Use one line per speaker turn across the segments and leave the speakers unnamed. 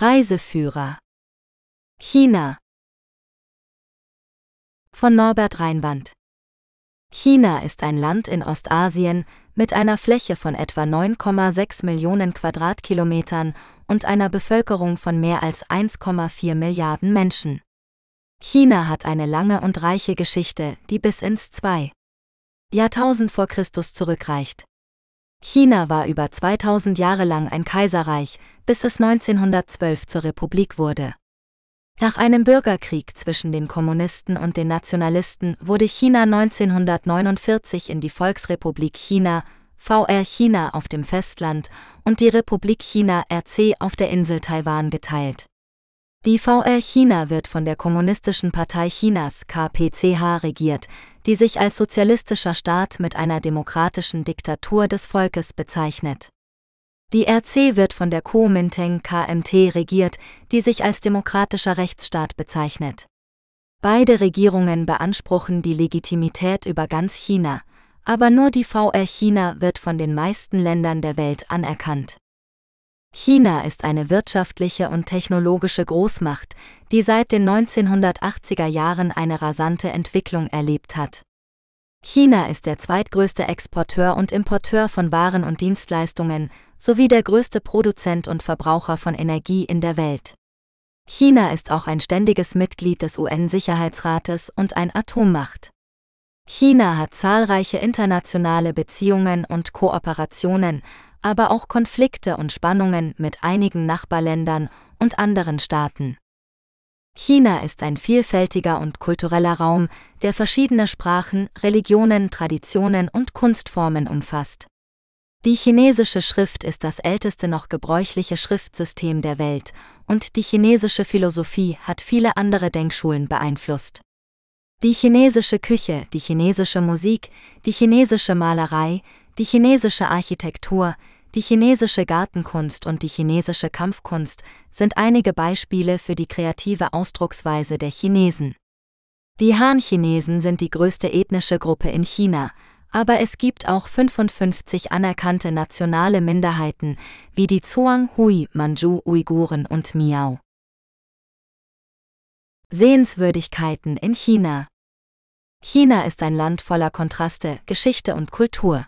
Reiseführer China von Norbert Reinwand China ist ein Land in Ostasien mit einer Fläche von etwa 9,6 Millionen Quadratkilometern und einer Bevölkerung von mehr als 1,4 Milliarden Menschen. China hat eine lange und reiche Geschichte, die bis ins 2. Jahrtausend vor Christus zurückreicht. China war über 2000 Jahre lang ein Kaiserreich, bis es 1912 zur Republik wurde. Nach einem Bürgerkrieg zwischen den Kommunisten und den Nationalisten wurde China 1949 in die Volksrepublik China, VR China auf dem Festland und die Republik China RC auf der Insel Taiwan geteilt. Die VR China wird von der Kommunistischen Partei Chinas KPCH regiert, die sich als sozialistischer Staat mit einer demokratischen Diktatur des Volkes bezeichnet. Die RC wird von der Kuomintang KMT regiert, die sich als demokratischer Rechtsstaat bezeichnet. Beide Regierungen beanspruchen die Legitimität über ganz China, aber nur die VR China wird von den meisten Ländern der Welt anerkannt. China ist eine wirtschaftliche und technologische Großmacht, die seit den 1980er Jahren eine rasante Entwicklung erlebt hat. China ist der zweitgrößte Exporteur und Importeur von Waren und Dienstleistungen sowie der größte Produzent und Verbraucher von Energie in der Welt. China ist auch ein ständiges Mitglied des UN-Sicherheitsrates und ein Atommacht. China hat zahlreiche internationale Beziehungen und Kooperationen, aber auch Konflikte und Spannungen mit einigen Nachbarländern und anderen Staaten. China ist ein vielfältiger und kultureller Raum, der verschiedene Sprachen, Religionen, Traditionen und Kunstformen umfasst. Die chinesische Schrift ist das älteste noch gebräuchliche Schriftsystem der Welt, und die chinesische Philosophie hat viele andere Denkschulen beeinflusst. Die chinesische Küche, die chinesische Musik, die chinesische Malerei, die chinesische Architektur, die chinesische Gartenkunst und die chinesische Kampfkunst sind einige Beispiele für die kreative Ausdrucksweise der Chinesen. Die Han-Chinesen sind die größte ethnische Gruppe in China, aber es gibt auch 55 anerkannte nationale Minderheiten wie die Zhuang Hui, Manchu Uiguren und Miao. Sehenswürdigkeiten in China China ist ein Land voller Kontraste, Geschichte und Kultur.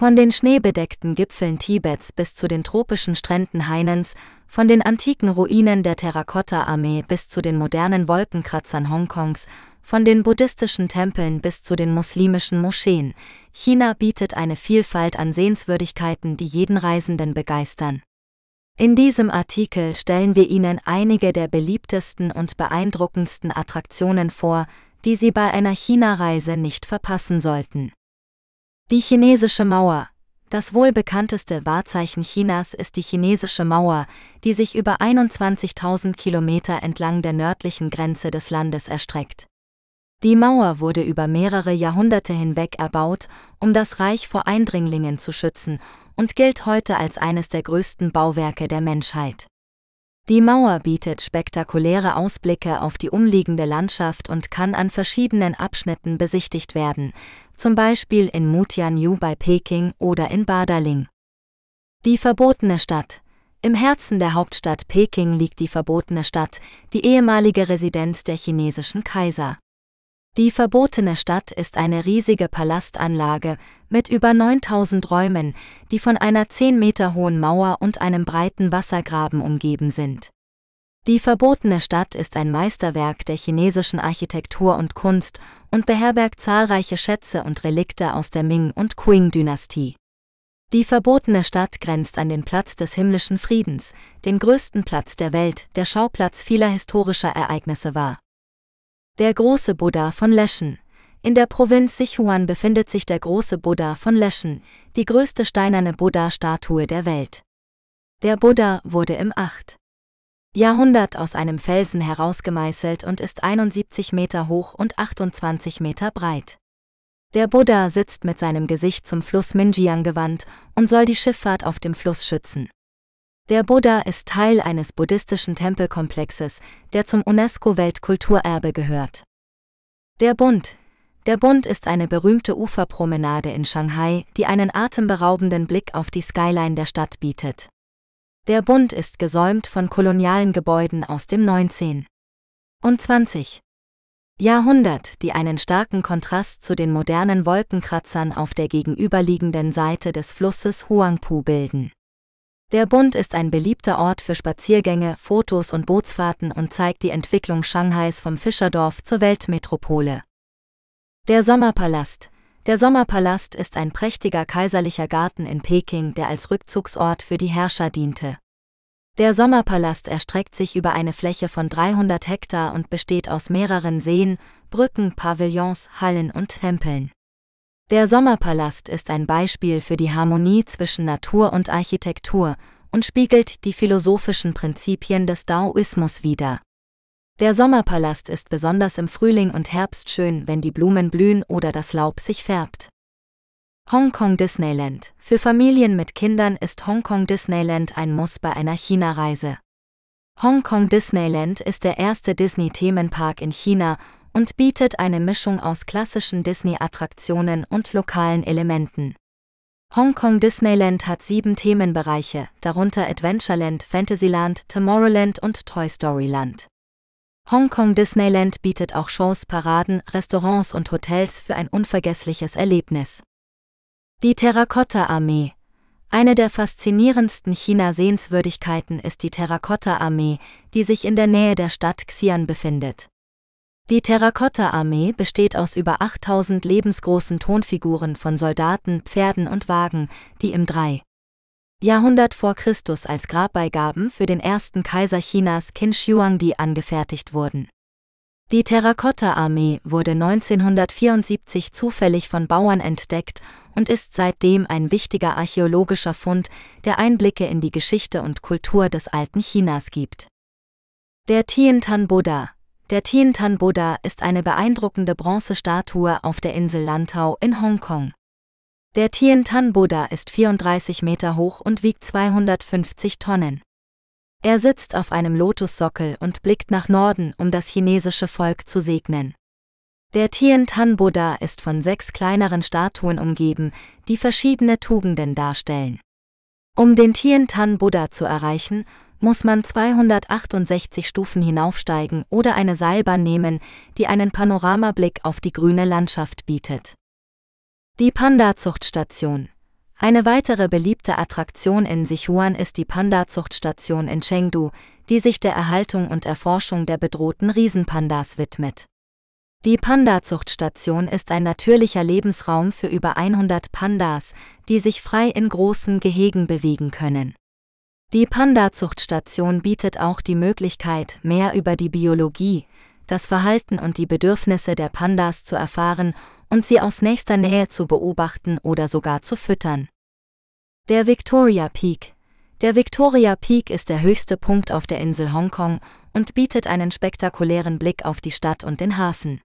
Von den schneebedeckten Gipfeln Tibets bis zu den tropischen Stränden Hainens, von den antiken Ruinen der Terrakotta-Armee bis zu den modernen Wolkenkratzern Hongkongs, von den buddhistischen Tempeln bis zu den muslimischen Moscheen, China bietet eine Vielfalt an Sehenswürdigkeiten, die jeden Reisenden begeistern. In diesem Artikel stellen wir Ihnen einige der beliebtesten und beeindruckendsten Attraktionen vor, die Sie bei einer China-Reise nicht verpassen sollten. Die chinesische Mauer. Das wohl bekannteste Wahrzeichen Chinas ist die chinesische Mauer, die sich über 21.000 Kilometer entlang der nördlichen Grenze des Landes erstreckt. Die Mauer wurde über mehrere Jahrhunderte hinweg erbaut, um das Reich vor Eindringlingen zu schützen und gilt heute als eines der größten Bauwerke der Menschheit. Die Mauer bietet spektakuläre Ausblicke auf die umliegende Landschaft und kann an verschiedenen Abschnitten besichtigt werden, zum Beispiel in Mutianyu bei Peking oder in Badaling. Die verbotene Stadt. Im Herzen der Hauptstadt Peking liegt die verbotene Stadt, die ehemalige Residenz der chinesischen Kaiser. Die verbotene Stadt ist eine riesige Palastanlage mit über 9000 Räumen, die von einer 10 Meter hohen Mauer und einem breiten Wassergraben umgeben sind. Die verbotene Stadt ist ein Meisterwerk der chinesischen Architektur und Kunst und beherbergt zahlreiche Schätze und Relikte aus der Ming- und Qing-Dynastie. Die verbotene Stadt grenzt an den Platz des himmlischen Friedens, den größten Platz der Welt, der Schauplatz vieler historischer Ereignisse war. Der große Buddha von Leschen. In der Provinz Sichuan befindet sich der große Buddha von Leschen, die größte steinerne Buddha-Statue der Welt. Der Buddha wurde im 8. Jahrhundert aus einem Felsen herausgemeißelt und ist 71 Meter hoch und 28 Meter breit. Der Buddha sitzt mit seinem Gesicht zum Fluss Minjiang gewandt und soll die Schifffahrt auf dem Fluss schützen. Der Buddha ist Teil eines buddhistischen Tempelkomplexes, der zum UNESCO-Weltkulturerbe gehört. Der Bund. Der Bund ist eine berühmte Uferpromenade in Shanghai, die einen atemberaubenden Blick auf die Skyline der Stadt bietet. Der Bund ist gesäumt von kolonialen Gebäuden aus dem 19. und 20. Jahrhundert, die einen starken Kontrast zu den modernen Wolkenkratzern auf der gegenüberliegenden Seite des Flusses Huangpu bilden. Der Bund ist ein beliebter Ort für Spaziergänge, Fotos und Bootsfahrten und zeigt die Entwicklung Shanghais vom Fischerdorf zur Weltmetropole. Der Sommerpalast. Der Sommerpalast ist ein prächtiger kaiserlicher Garten in Peking, der als Rückzugsort für die Herrscher diente. Der Sommerpalast erstreckt sich über eine Fläche von 300 Hektar und besteht aus mehreren Seen, Brücken, Pavillons, Hallen und Tempeln. Der Sommerpalast ist ein Beispiel für die Harmonie zwischen Natur und Architektur und spiegelt die philosophischen Prinzipien des Daoismus wider. Der Sommerpalast ist besonders im Frühling und Herbst schön, wenn die Blumen blühen oder das Laub sich färbt. Hongkong Disneyland. Für Familien mit Kindern ist Hongkong Disneyland ein Muss bei einer China-Reise. Hongkong Disneyland ist der erste Disney-Themenpark in China und bietet eine Mischung aus klassischen Disney-Attraktionen und lokalen Elementen. Hongkong Disneyland hat sieben Themenbereiche, darunter Adventureland, Fantasyland, Tomorrowland und Toy Story Land. Hongkong Disneyland bietet auch Shows, Paraden, Restaurants und Hotels für ein unvergessliches Erlebnis. Die Terrakotta-Armee Eine der faszinierendsten China-Sehenswürdigkeiten ist die Terrakotta-Armee, die sich in der Nähe der Stadt Xi'an befindet. Die Terrakotta-Armee besteht aus über 8000 lebensgroßen Tonfiguren von Soldaten, Pferden und Wagen, die im 3. Jahrhundert vor Christus als Grabbeigaben für den ersten Kaiser Chinas Qin Shi angefertigt wurden. Die Terrakotta-Armee wurde 1974 zufällig von Bauern entdeckt und ist seitdem ein wichtiger archäologischer Fund, der Einblicke in die Geschichte und Kultur des alten Chinas gibt. Der Tiantan Buddha der Tiantan Buddha ist eine beeindruckende Bronzestatue auf der Insel Lantau in Hongkong. Der Tiantan Buddha ist 34 Meter hoch und wiegt 250 Tonnen. Er sitzt auf einem Lotussockel und blickt nach Norden, um das chinesische Volk zu segnen. Der Tiantan Buddha ist von sechs kleineren Statuen umgeben, die verschiedene Tugenden darstellen. Um den Tiantan Buddha zu erreichen, muss man 268 Stufen hinaufsteigen oder eine Seilbahn nehmen, die einen Panoramablick auf die grüne Landschaft bietet. Die Panda-Zuchtstation. Eine weitere beliebte Attraktion in Sichuan ist die Panda-Zuchtstation in Chengdu, die sich der Erhaltung und Erforschung der bedrohten Riesenpandas widmet. Die Panda-Zuchtstation ist ein natürlicher Lebensraum für über 100 Pandas, die sich frei in großen Gehegen bewegen können. Die Panda-Zuchtstation bietet auch die Möglichkeit, mehr über die Biologie, das Verhalten und die Bedürfnisse der Pandas zu erfahren und sie aus nächster Nähe zu beobachten oder sogar zu füttern. Der Victoria Peak Der Victoria Peak ist der höchste Punkt auf der Insel Hongkong und bietet einen spektakulären Blick auf die Stadt und den Hafen.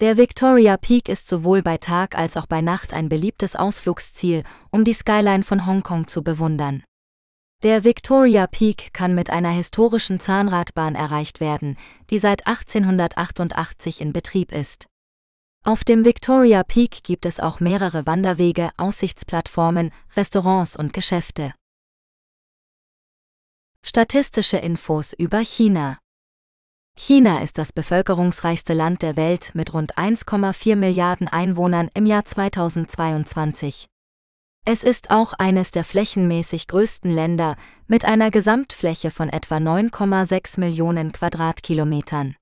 Der Victoria Peak ist sowohl bei Tag als auch bei Nacht ein beliebtes Ausflugsziel, um die Skyline von Hongkong zu bewundern. Der Victoria Peak kann mit einer historischen Zahnradbahn erreicht werden, die seit 1888 in Betrieb ist. Auf dem Victoria Peak gibt es auch mehrere Wanderwege, Aussichtsplattformen, Restaurants und Geschäfte. Statistische Infos über China China ist das bevölkerungsreichste Land der Welt mit rund 1,4 Milliarden Einwohnern im Jahr 2022. Es ist auch eines der flächenmäßig größten Länder mit einer Gesamtfläche von etwa 9,6 Millionen Quadratkilometern.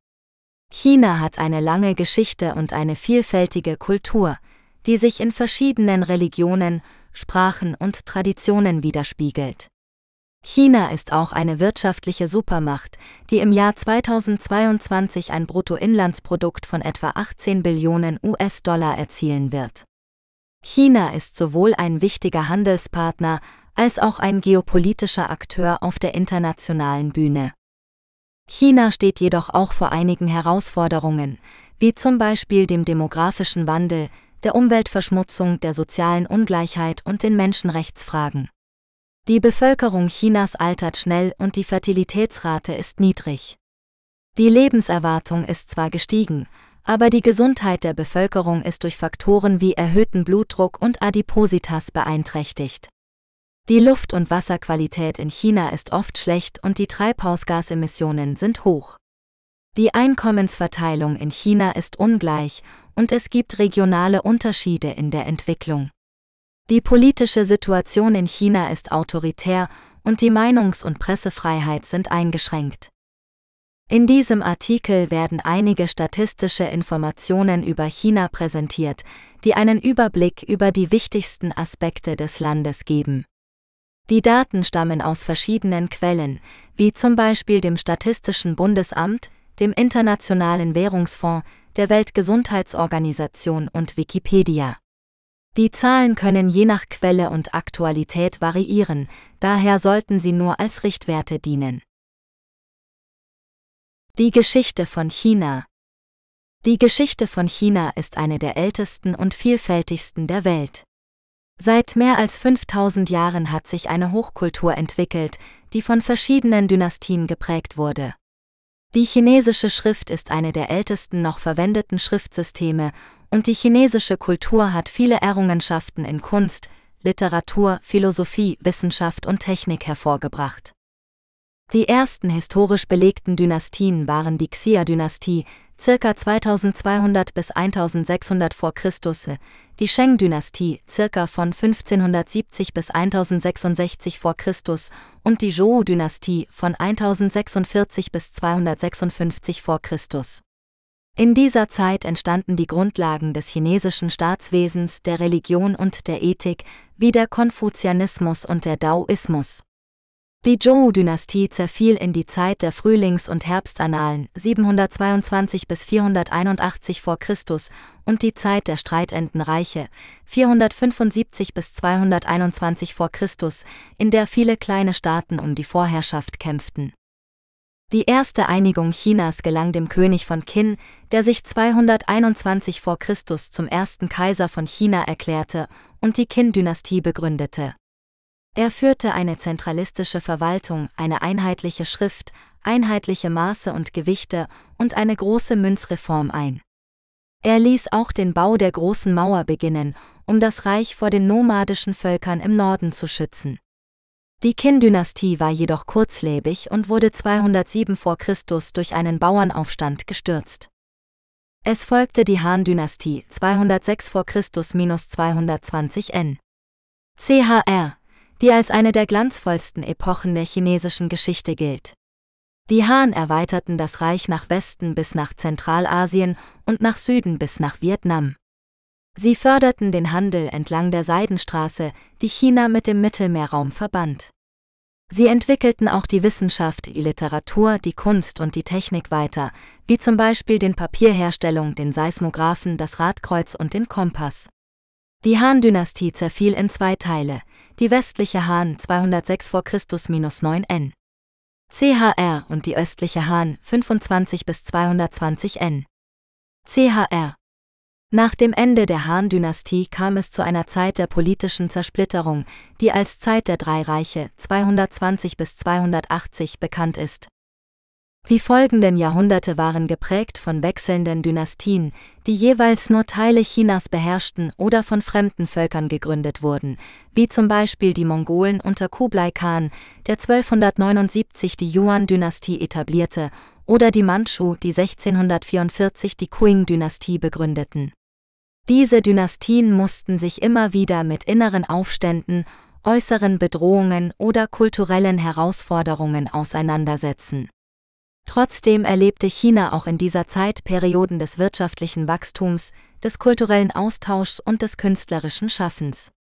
China hat eine lange Geschichte und eine vielfältige Kultur, die sich in verschiedenen Religionen, Sprachen und Traditionen widerspiegelt. China ist auch eine wirtschaftliche Supermacht, die im Jahr 2022 ein Bruttoinlandsprodukt von etwa 18 Billionen US-Dollar erzielen wird. China ist sowohl ein wichtiger Handelspartner als auch ein geopolitischer Akteur auf der internationalen Bühne. China steht jedoch auch vor einigen Herausforderungen, wie zum Beispiel dem demografischen Wandel, der Umweltverschmutzung, der sozialen Ungleichheit und den Menschenrechtsfragen. Die Bevölkerung Chinas altert schnell und die Fertilitätsrate ist niedrig. Die Lebenserwartung ist zwar gestiegen, aber die Gesundheit der Bevölkerung ist durch Faktoren wie erhöhten Blutdruck und Adipositas beeinträchtigt. Die Luft- und Wasserqualität in China ist oft schlecht und die Treibhausgasemissionen sind hoch. Die Einkommensverteilung in China ist ungleich und es gibt regionale Unterschiede in der Entwicklung. Die politische Situation in China ist autoritär und die Meinungs- und Pressefreiheit sind eingeschränkt. In diesem Artikel werden einige statistische Informationen über China präsentiert, die einen Überblick über die wichtigsten Aspekte des Landes geben. Die Daten stammen aus verschiedenen Quellen, wie zum Beispiel dem Statistischen Bundesamt, dem Internationalen Währungsfonds, der Weltgesundheitsorganisation und Wikipedia. Die Zahlen können je nach Quelle und Aktualität variieren, daher sollten sie nur als Richtwerte dienen. Die Geschichte von China Die Geschichte von China ist eine der ältesten und vielfältigsten der Welt. Seit mehr als 5000 Jahren hat sich eine Hochkultur entwickelt, die von verschiedenen Dynastien geprägt wurde. Die chinesische Schrift ist eine der ältesten noch verwendeten Schriftsysteme und die chinesische Kultur hat viele Errungenschaften in Kunst, Literatur, Philosophie, Wissenschaft und Technik hervorgebracht. Die ersten historisch belegten Dynastien waren die Xia-Dynastie, ca. 2200 bis 1600 vor Christus, die Sheng-Dynastie, ca. von 1570 bis 1066 vor Christus und die Zhou-Dynastie von 1046 bis 256 vor Christus. In dieser Zeit entstanden die Grundlagen des chinesischen Staatswesens, der Religion und der Ethik, wie der Konfuzianismus und der Daoismus. Die Zhou-Dynastie zerfiel in die Zeit der Frühlings- und Herbstannalen 722 bis 481 vor Christus und die Zeit der streitenden Reiche 475 bis 221 vor Christus, in der viele kleine Staaten um die Vorherrschaft kämpften. Die erste Einigung Chinas gelang dem König von Qin, der sich 221 vor Christus zum ersten Kaiser von China erklärte und die Qin-Dynastie begründete. Er führte eine zentralistische Verwaltung, eine einheitliche Schrift, einheitliche Maße und Gewichte und eine große Münzreform ein. Er ließ auch den Bau der großen Mauer beginnen, um das Reich vor den nomadischen Völkern im Norden zu schützen. Die Qin-Dynastie war jedoch kurzlebig und wurde 207 vor Christus durch einen Bauernaufstand gestürzt. Es folgte die Han-Dynastie 206 vor Christus minus 220 n. CHR die als eine der glanzvollsten Epochen der chinesischen Geschichte gilt. Die Han erweiterten das Reich nach Westen bis nach Zentralasien und nach Süden bis nach Vietnam. Sie förderten den Handel entlang der Seidenstraße, die China mit dem Mittelmeerraum verband. Sie entwickelten auch die Wissenschaft, die Literatur, die Kunst und die Technik weiter, wie zum Beispiel den Papierherstellung, den Seismographen, das Radkreuz und den Kompass. Die Han-Dynastie zerfiel in zwei Teile, die westliche Han 206 v. Chr. 9 n. CHR und die östliche Han 25 bis 220 n. CHR Nach dem Ende der Han-Dynastie kam es zu einer Zeit der politischen Zersplitterung, die als Zeit der drei Reiche 220 bis 280 bekannt ist. Die folgenden Jahrhunderte waren geprägt von wechselnden Dynastien, die jeweils nur Teile Chinas beherrschten oder von fremden Völkern gegründet wurden, wie zum Beispiel die Mongolen unter Kublai Khan, der 1279 die Yuan-Dynastie etablierte, oder die Mandschu, die 1644 die Qing-Dynastie begründeten. Diese Dynastien mussten sich immer wieder mit inneren Aufständen, äußeren Bedrohungen oder kulturellen Herausforderungen auseinandersetzen. Trotzdem erlebte China auch in dieser Zeit Perioden des wirtschaftlichen Wachstums, des kulturellen Austauschs und des künstlerischen Schaffens.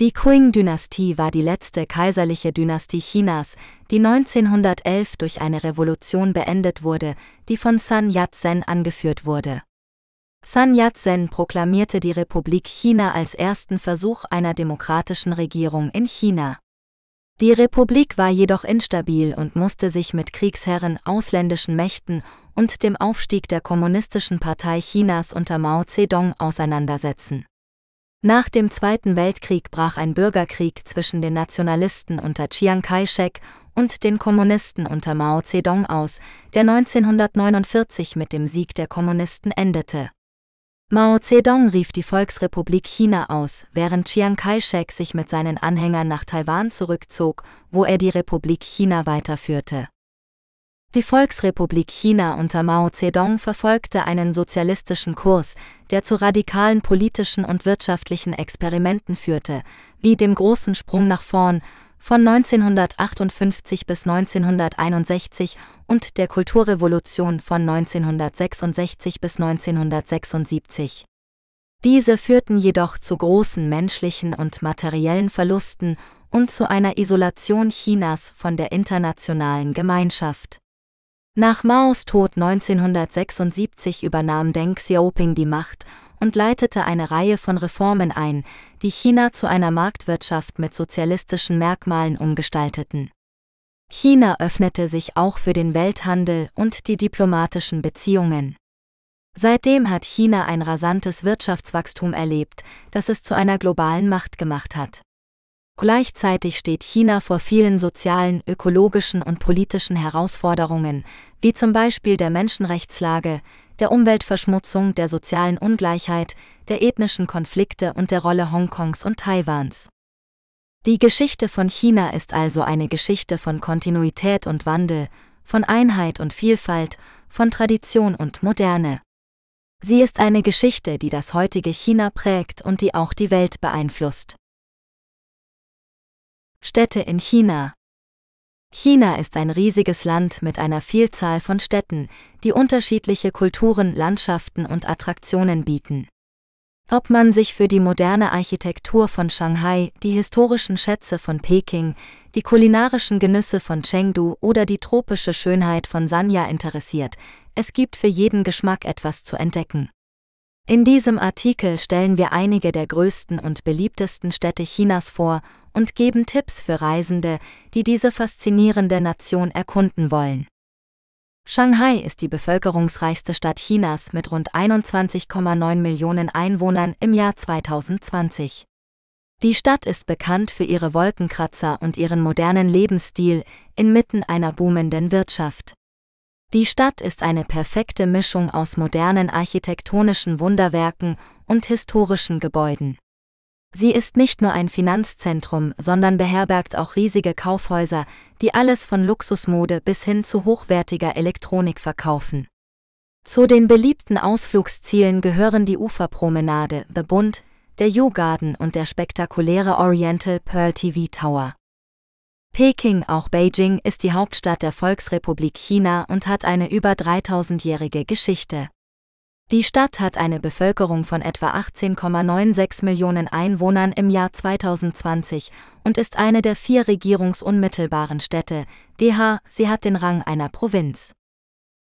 Die Qing-Dynastie war die letzte kaiserliche Dynastie Chinas, die 1911 durch eine Revolution beendet wurde, die von Sun Yat-sen angeführt wurde. Sun Yat-sen proklamierte die Republik China als ersten Versuch einer demokratischen Regierung in China. Die Republik war jedoch instabil und musste sich mit Kriegsherren, ausländischen Mächten und dem Aufstieg der Kommunistischen Partei Chinas unter Mao Zedong auseinandersetzen. Nach dem Zweiten Weltkrieg brach ein Bürgerkrieg zwischen den Nationalisten unter Chiang Kai-shek und den Kommunisten unter Mao Zedong aus, der 1949 mit dem Sieg der Kommunisten endete. Mao Zedong rief die Volksrepublik China aus, während Chiang Kai-shek sich mit seinen Anhängern nach Taiwan zurückzog, wo er die Republik China weiterführte. Die Volksrepublik China unter Mao Zedong verfolgte einen sozialistischen Kurs, der zu radikalen politischen und wirtschaftlichen Experimenten führte, wie dem großen Sprung nach vorn von 1958 bis 1961 und der Kulturrevolution von 1966 bis 1976. Diese führten jedoch zu großen menschlichen und materiellen Verlusten und zu einer Isolation Chinas von der internationalen Gemeinschaft. Nach Maos Tod 1976 übernahm Deng Xiaoping die Macht und leitete eine Reihe von Reformen ein, die China zu einer Marktwirtschaft mit sozialistischen Merkmalen umgestalteten. China öffnete sich auch für den Welthandel und die diplomatischen Beziehungen. Seitdem hat China ein rasantes Wirtschaftswachstum erlebt, das es zu einer globalen Macht gemacht hat. Gleichzeitig steht China vor vielen sozialen, ökologischen und politischen Herausforderungen, wie zum Beispiel der Menschenrechtslage, der Umweltverschmutzung, der sozialen Ungleichheit, der ethnischen Konflikte und der Rolle Hongkongs und Taiwans. Die Geschichte von China ist also eine Geschichte von Kontinuität und Wandel, von Einheit und Vielfalt, von Tradition und Moderne. Sie ist eine Geschichte, die das heutige China prägt und die auch die Welt beeinflusst. Städte in China China ist ein riesiges Land mit einer Vielzahl von Städten, die unterschiedliche Kulturen, Landschaften und Attraktionen bieten. Ob man sich für die moderne Architektur von Shanghai, die historischen Schätze von Peking, die kulinarischen Genüsse von Chengdu oder die tropische Schönheit von Sanya interessiert, es gibt für jeden Geschmack etwas zu entdecken. In diesem Artikel stellen wir einige der größten und beliebtesten Städte Chinas vor und geben Tipps für Reisende, die diese faszinierende Nation erkunden wollen. Shanghai ist die bevölkerungsreichste Stadt Chinas mit rund 21,9 Millionen Einwohnern im Jahr 2020. Die Stadt ist bekannt für ihre Wolkenkratzer und ihren modernen Lebensstil inmitten einer boomenden Wirtschaft. Die Stadt ist eine perfekte Mischung aus modernen architektonischen Wunderwerken und historischen Gebäuden. Sie ist nicht nur ein Finanzzentrum, sondern beherbergt auch riesige Kaufhäuser, die alles von Luxusmode bis hin zu hochwertiger Elektronik verkaufen. Zu den beliebten Ausflugszielen gehören die Uferpromenade, The Bund, der U-Garden und der spektakuläre Oriental Pearl TV Tower. Peking, auch Beijing, ist die Hauptstadt der Volksrepublik China und hat eine über 3000-jährige Geschichte. Die Stadt hat eine Bevölkerung von etwa 18,96 Millionen Einwohnern im Jahr 2020 und ist eine der vier regierungsunmittelbaren Städte, DH, sie hat den Rang einer Provinz.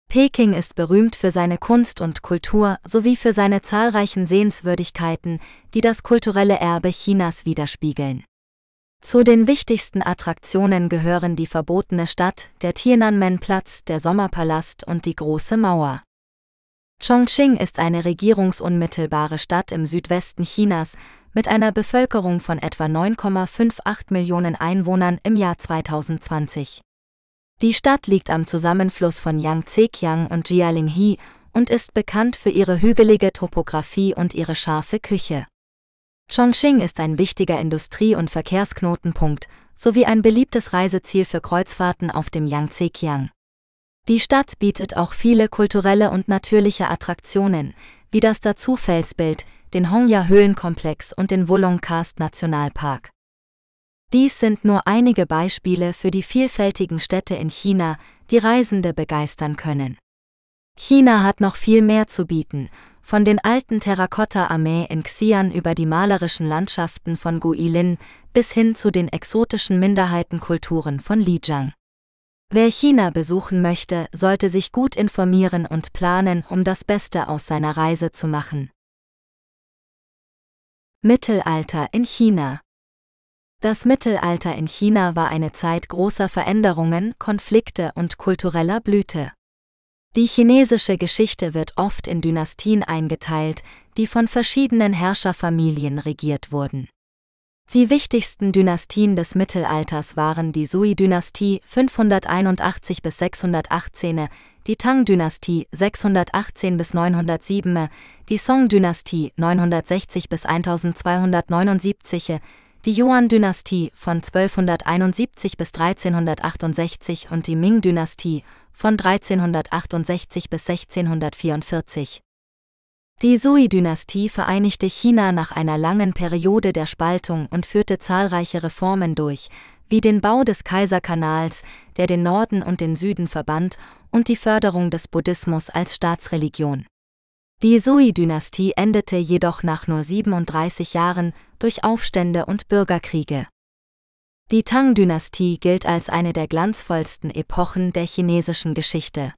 Peking ist berühmt für seine Kunst und Kultur sowie für seine zahlreichen Sehenswürdigkeiten, die das kulturelle Erbe Chinas widerspiegeln. Zu den wichtigsten Attraktionen gehören die verbotene Stadt, der Tiananmen-Platz, der Sommerpalast und die Große Mauer. Chongqing ist eine regierungsunmittelbare Stadt im Südwesten Chinas mit einer Bevölkerung von etwa 9,58 Millionen Einwohnern im Jahr 2020. Die Stadt liegt am Zusammenfluss von Yangtze-Kiang und Jialinghe und ist bekannt für ihre hügelige Topographie und ihre scharfe Küche. Chongqing ist ein wichtiger Industrie- und Verkehrsknotenpunkt sowie ein beliebtes Reiseziel für Kreuzfahrten auf dem Yangtze-Kiang. Die Stadt bietet auch viele kulturelle und natürliche Attraktionen, wie das Dazu-Felsbild, den Hongya-Höhlenkomplex und den Wulong-Karst-Nationalpark. Dies sind nur einige Beispiele für die vielfältigen Städte in China, die Reisende begeistern können. China hat noch viel mehr zu bieten von den alten Terrakotta-Armee in Xi'an über die malerischen Landschaften von Guilin bis hin zu den exotischen Minderheitenkulturen von Lijiang. Wer China besuchen möchte, sollte sich gut informieren und planen, um das Beste aus seiner Reise zu machen. Mittelalter in China Das Mittelalter in China war eine Zeit großer Veränderungen, Konflikte und kultureller Blüte. Die chinesische Geschichte wird oft in Dynastien eingeteilt, die von verschiedenen Herrscherfamilien regiert wurden. Die wichtigsten Dynastien des Mittelalters waren die Sui-Dynastie 581 bis 618, die Tang-Dynastie 618 bis 907, die Song-Dynastie 960 bis 1279, die Yuan-Dynastie von 1271 bis 1368 und die Ming-Dynastie von 1368 bis 1644. Die Sui-Dynastie vereinigte China nach einer langen Periode der Spaltung und führte zahlreiche Reformen durch, wie den Bau des Kaiserkanals, der den Norden und den Süden verband, und die Förderung des Buddhismus als Staatsreligion. Die Sui-Dynastie endete jedoch nach nur 37 Jahren durch Aufstände und Bürgerkriege. Die Tang-Dynastie gilt als eine der glanzvollsten Epochen der chinesischen Geschichte.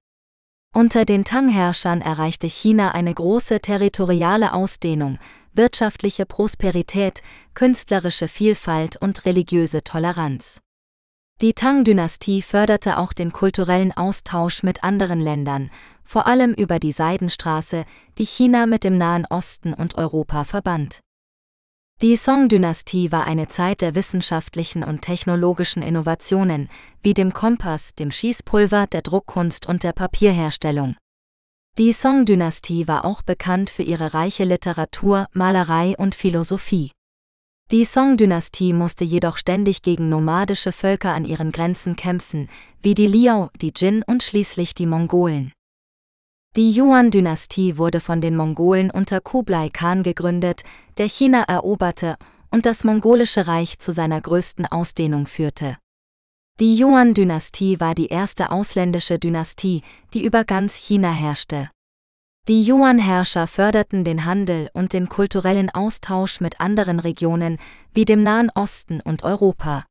Unter den Tang-Herrschern erreichte China eine große territoriale Ausdehnung, wirtschaftliche Prosperität, künstlerische Vielfalt und religiöse Toleranz. Die Tang-Dynastie förderte auch den kulturellen Austausch mit anderen Ländern, vor allem über die Seidenstraße, die China mit dem Nahen Osten und Europa verband. Die Song-Dynastie war eine Zeit der wissenschaftlichen und technologischen Innovationen, wie dem Kompass, dem Schießpulver, der Druckkunst und der Papierherstellung. Die Song-Dynastie war auch bekannt für ihre reiche Literatur, Malerei und Philosophie. Die Song-Dynastie musste jedoch ständig gegen nomadische Völker an ihren Grenzen kämpfen, wie die Liao, die Jin und schließlich die Mongolen. Die Yuan-Dynastie wurde von den Mongolen unter Kublai Khan gegründet, der China eroberte und das mongolische Reich zu seiner größten Ausdehnung führte. Die Yuan-Dynastie war die erste ausländische Dynastie, die über ganz China herrschte. Die Yuan-Herrscher förderten den Handel und den kulturellen Austausch mit anderen Regionen wie dem Nahen Osten und Europa.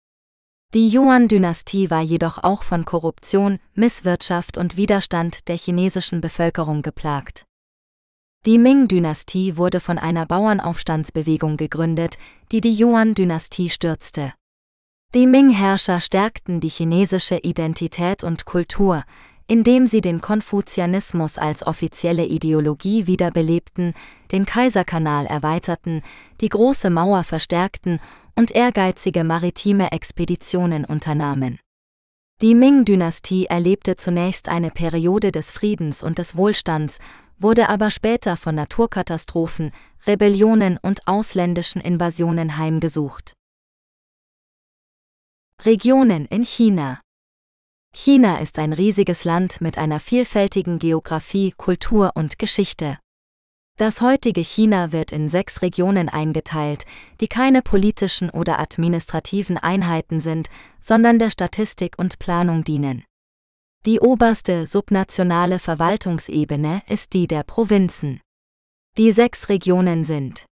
Die Yuan-Dynastie war jedoch auch von Korruption, Misswirtschaft und Widerstand der chinesischen Bevölkerung geplagt. Die Ming-Dynastie wurde von einer Bauernaufstandsbewegung gegründet, die die Yuan-Dynastie stürzte. Die Ming-Herrscher stärkten die chinesische Identität und Kultur, indem sie den Konfuzianismus als offizielle Ideologie wiederbelebten, den Kaiserkanal erweiterten, die Große Mauer verstärkten und ehrgeizige maritime Expeditionen unternahmen. Die Ming-Dynastie erlebte zunächst eine Periode des Friedens und des Wohlstands, wurde aber später von Naturkatastrophen, Rebellionen und ausländischen Invasionen heimgesucht. Regionen in China China ist ein riesiges Land mit einer vielfältigen Geographie, Kultur und Geschichte. Das heutige China wird in sechs Regionen eingeteilt, die keine politischen oder administrativen Einheiten sind, sondern der Statistik und Planung dienen. Die oberste subnationale Verwaltungsebene ist die der Provinzen. Die sechs Regionen sind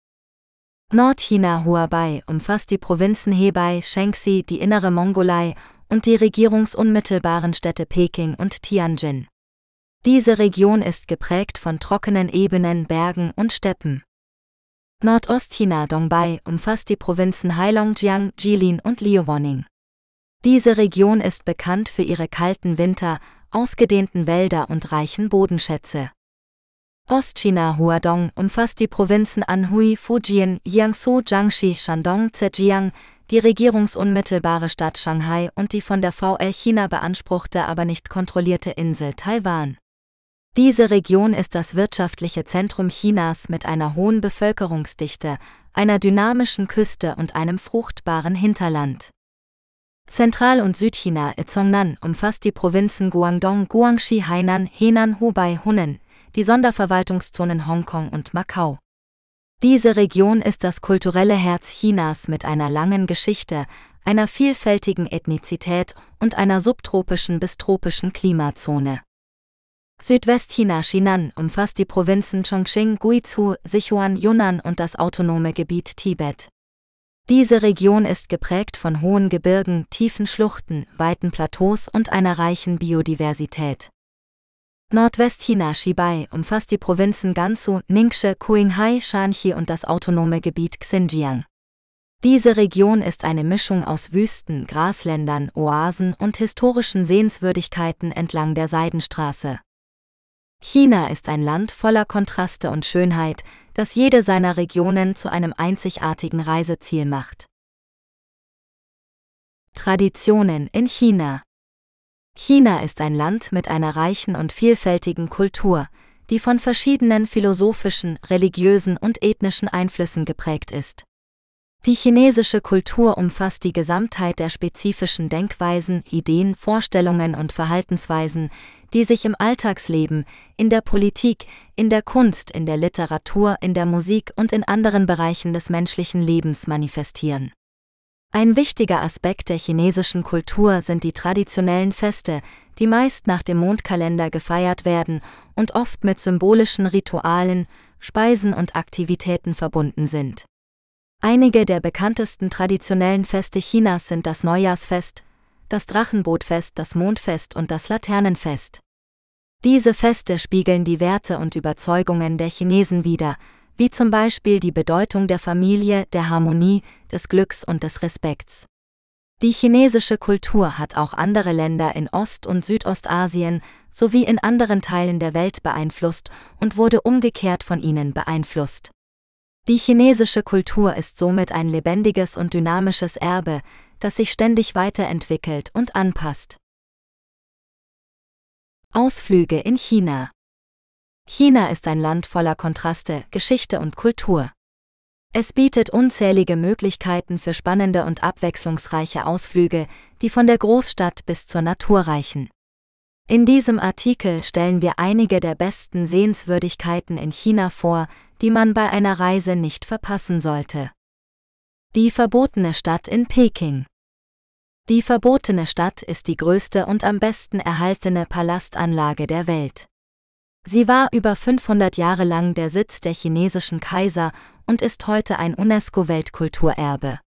Nordchina Huabei umfasst die Provinzen Hebei, Shanxi, die innere Mongolei und die regierungsunmittelbaren Städte Peking und Tianjin. Diese Region ist geprägt von trockenen Ebenen, Bergen und Steppen. Nordostchina Dongbei umfasst die Provinzen Heilongjiang, Jilin und Liaoning. Diese Region ist bekannt für ihre kalten Winter, ausgedehnten Wälder und reichen Bodenschätze. Ostchina Huadong umfasst die Provinzen Anhui, Fujian, Jiangsu, Jiangxi, Shandong, Zhejiang, die regierungsunmittelbare Stadt Shanghai und die von der VR China beanspruchte, aber nicht kontrollierte Insel Taiwan. Diese Region ist das wirtschaftliche Zentrum Chinas mit einer hohen Bevölkerungsdichte, einer dynamischen Küste und einem fruchtbaren Hinterland. Zentral- und Südchina Zhongnan umfasst die Provinzen Guangdong, Guangxi, Hainan, Henan, Hubei, Hunan, die Sonderverwaltungszonen Hongkong und Macau. Diese Region ist das kulturelle Herz Chinas mit einer langen Geschichte, einer vielfältigen Ethnizität und einer subtropischen bis tropischen Klimazone. Südwestchina Shinan umfasst die Provinzen Chongqing, Guizhou, Sichuan, Yunnan und das autonome Gebiet Tibet. Diese Region ist geprägt von hohen Gebirgen, tiefen Schluchten, weiten Plateaus und einer reichen Biodiversität. Nordwestchina Shibai umfasst die Provinzen Gansu, Ningxi, Qinghai, Shanxi und das autonome Gebiet Xinjiang. Diese Region ist eine Mischung aus Wüsten, Grasländern, Oasen und historischen Sehenswürdigkeiten entlang der Seidenstraße. China ist ein Land voller Kontraste und Schönheit, das jede seiner Regionen zu einem einzigartigen Reiseziel macht. Traditionen in China China ist ein Land mit einer reichen und vielfältigen Kultur, die von verschiedenen philosophischen, religiösen und ethnischen Einflüssen geprägt ist. Die chinesische Kultur umfasst die Gesamtheit der spezifischen Denkweisen, Ideen, Vorstellungen und Verhaltensweisen, die sich im Alltagsleben, in der Politik, in der Kunst, in der Literatur, in der Musik und in anderen Bereichen des menschlichen Lebens manifestieren. Ein wichtiger Aspekt der chinesischen Kultur sind die traditionellen Feste, die meist nach dem Mondkalender gefeiert werden und oft mit symbolischen Ritualen, Speisen und Aktivitäten verbunden sind. Einige der bekanntesten traditionellen Feste Chinas sind das Neujahrsfest, das Drachenbootfest, das Mondfest und das Laternenfest. Diese Feste spiegeln die Werte und Überzeugungen der Chinesen wider, wie zum Beispiel die Bedeutung der Familie, der Harmonie, des Glücks und des Respekts. Die chinesische Kultur hat auch andere Länder in Ost- und Südostasien sowie in anderen Teilen der Welt beeinflusst und wurde umgekehrt von ihnen beeinflusst. Die chinesische Kultur ist somit ein lebendiges und dynamisches Erbe, das sich ständig weiterentwickelt und anpasst. Ausflüge in China China ist ein Land voller Kontraste, Geschichte und Kultur. Es bietet unzählige Möglichkeiten für spannende und abwechslungsreiche Ausflüge, die von der Großstadt bis zur Natur reichen. In diesem Artikel stellen wir einige der besten Sehenswürdigkeiten in China vor, die man bei einer Reise nicht verpassen sollte. Die verbotene Stadt in Peking Die verbotene Stadt ist die größte und am besten erhaltene Palastanlage der Welt. Sie war über 500 Jahre lang der Sitz der chinesischen Kaiser und ist heute ein UNESCO-Weltkulturerbe.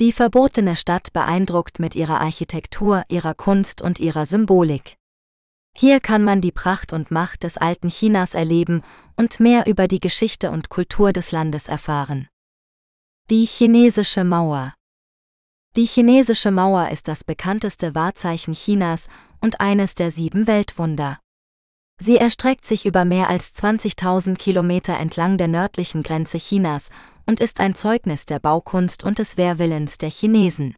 Die verbotene Stadt beeindruckt mit ihrer Architektur, ihrer Kunst und ihrer Symbolik. Hier kann man die Pracht und Macht des alten Chinas erleben und mehr über die Geschichte und Kultur des Landes erfahren. Die chinesische Mauer Die chinesische Mauer ist das bekannteste Wahrzeichen Chinas und eines der sieben Weltwunder. Sie erstreckt sich über mehr als 20.000 Kilometer entlang der nördlichen Grenze Chinas und ist ein Zeugnis der Baukunst und des Wehrwillens der Chinesen.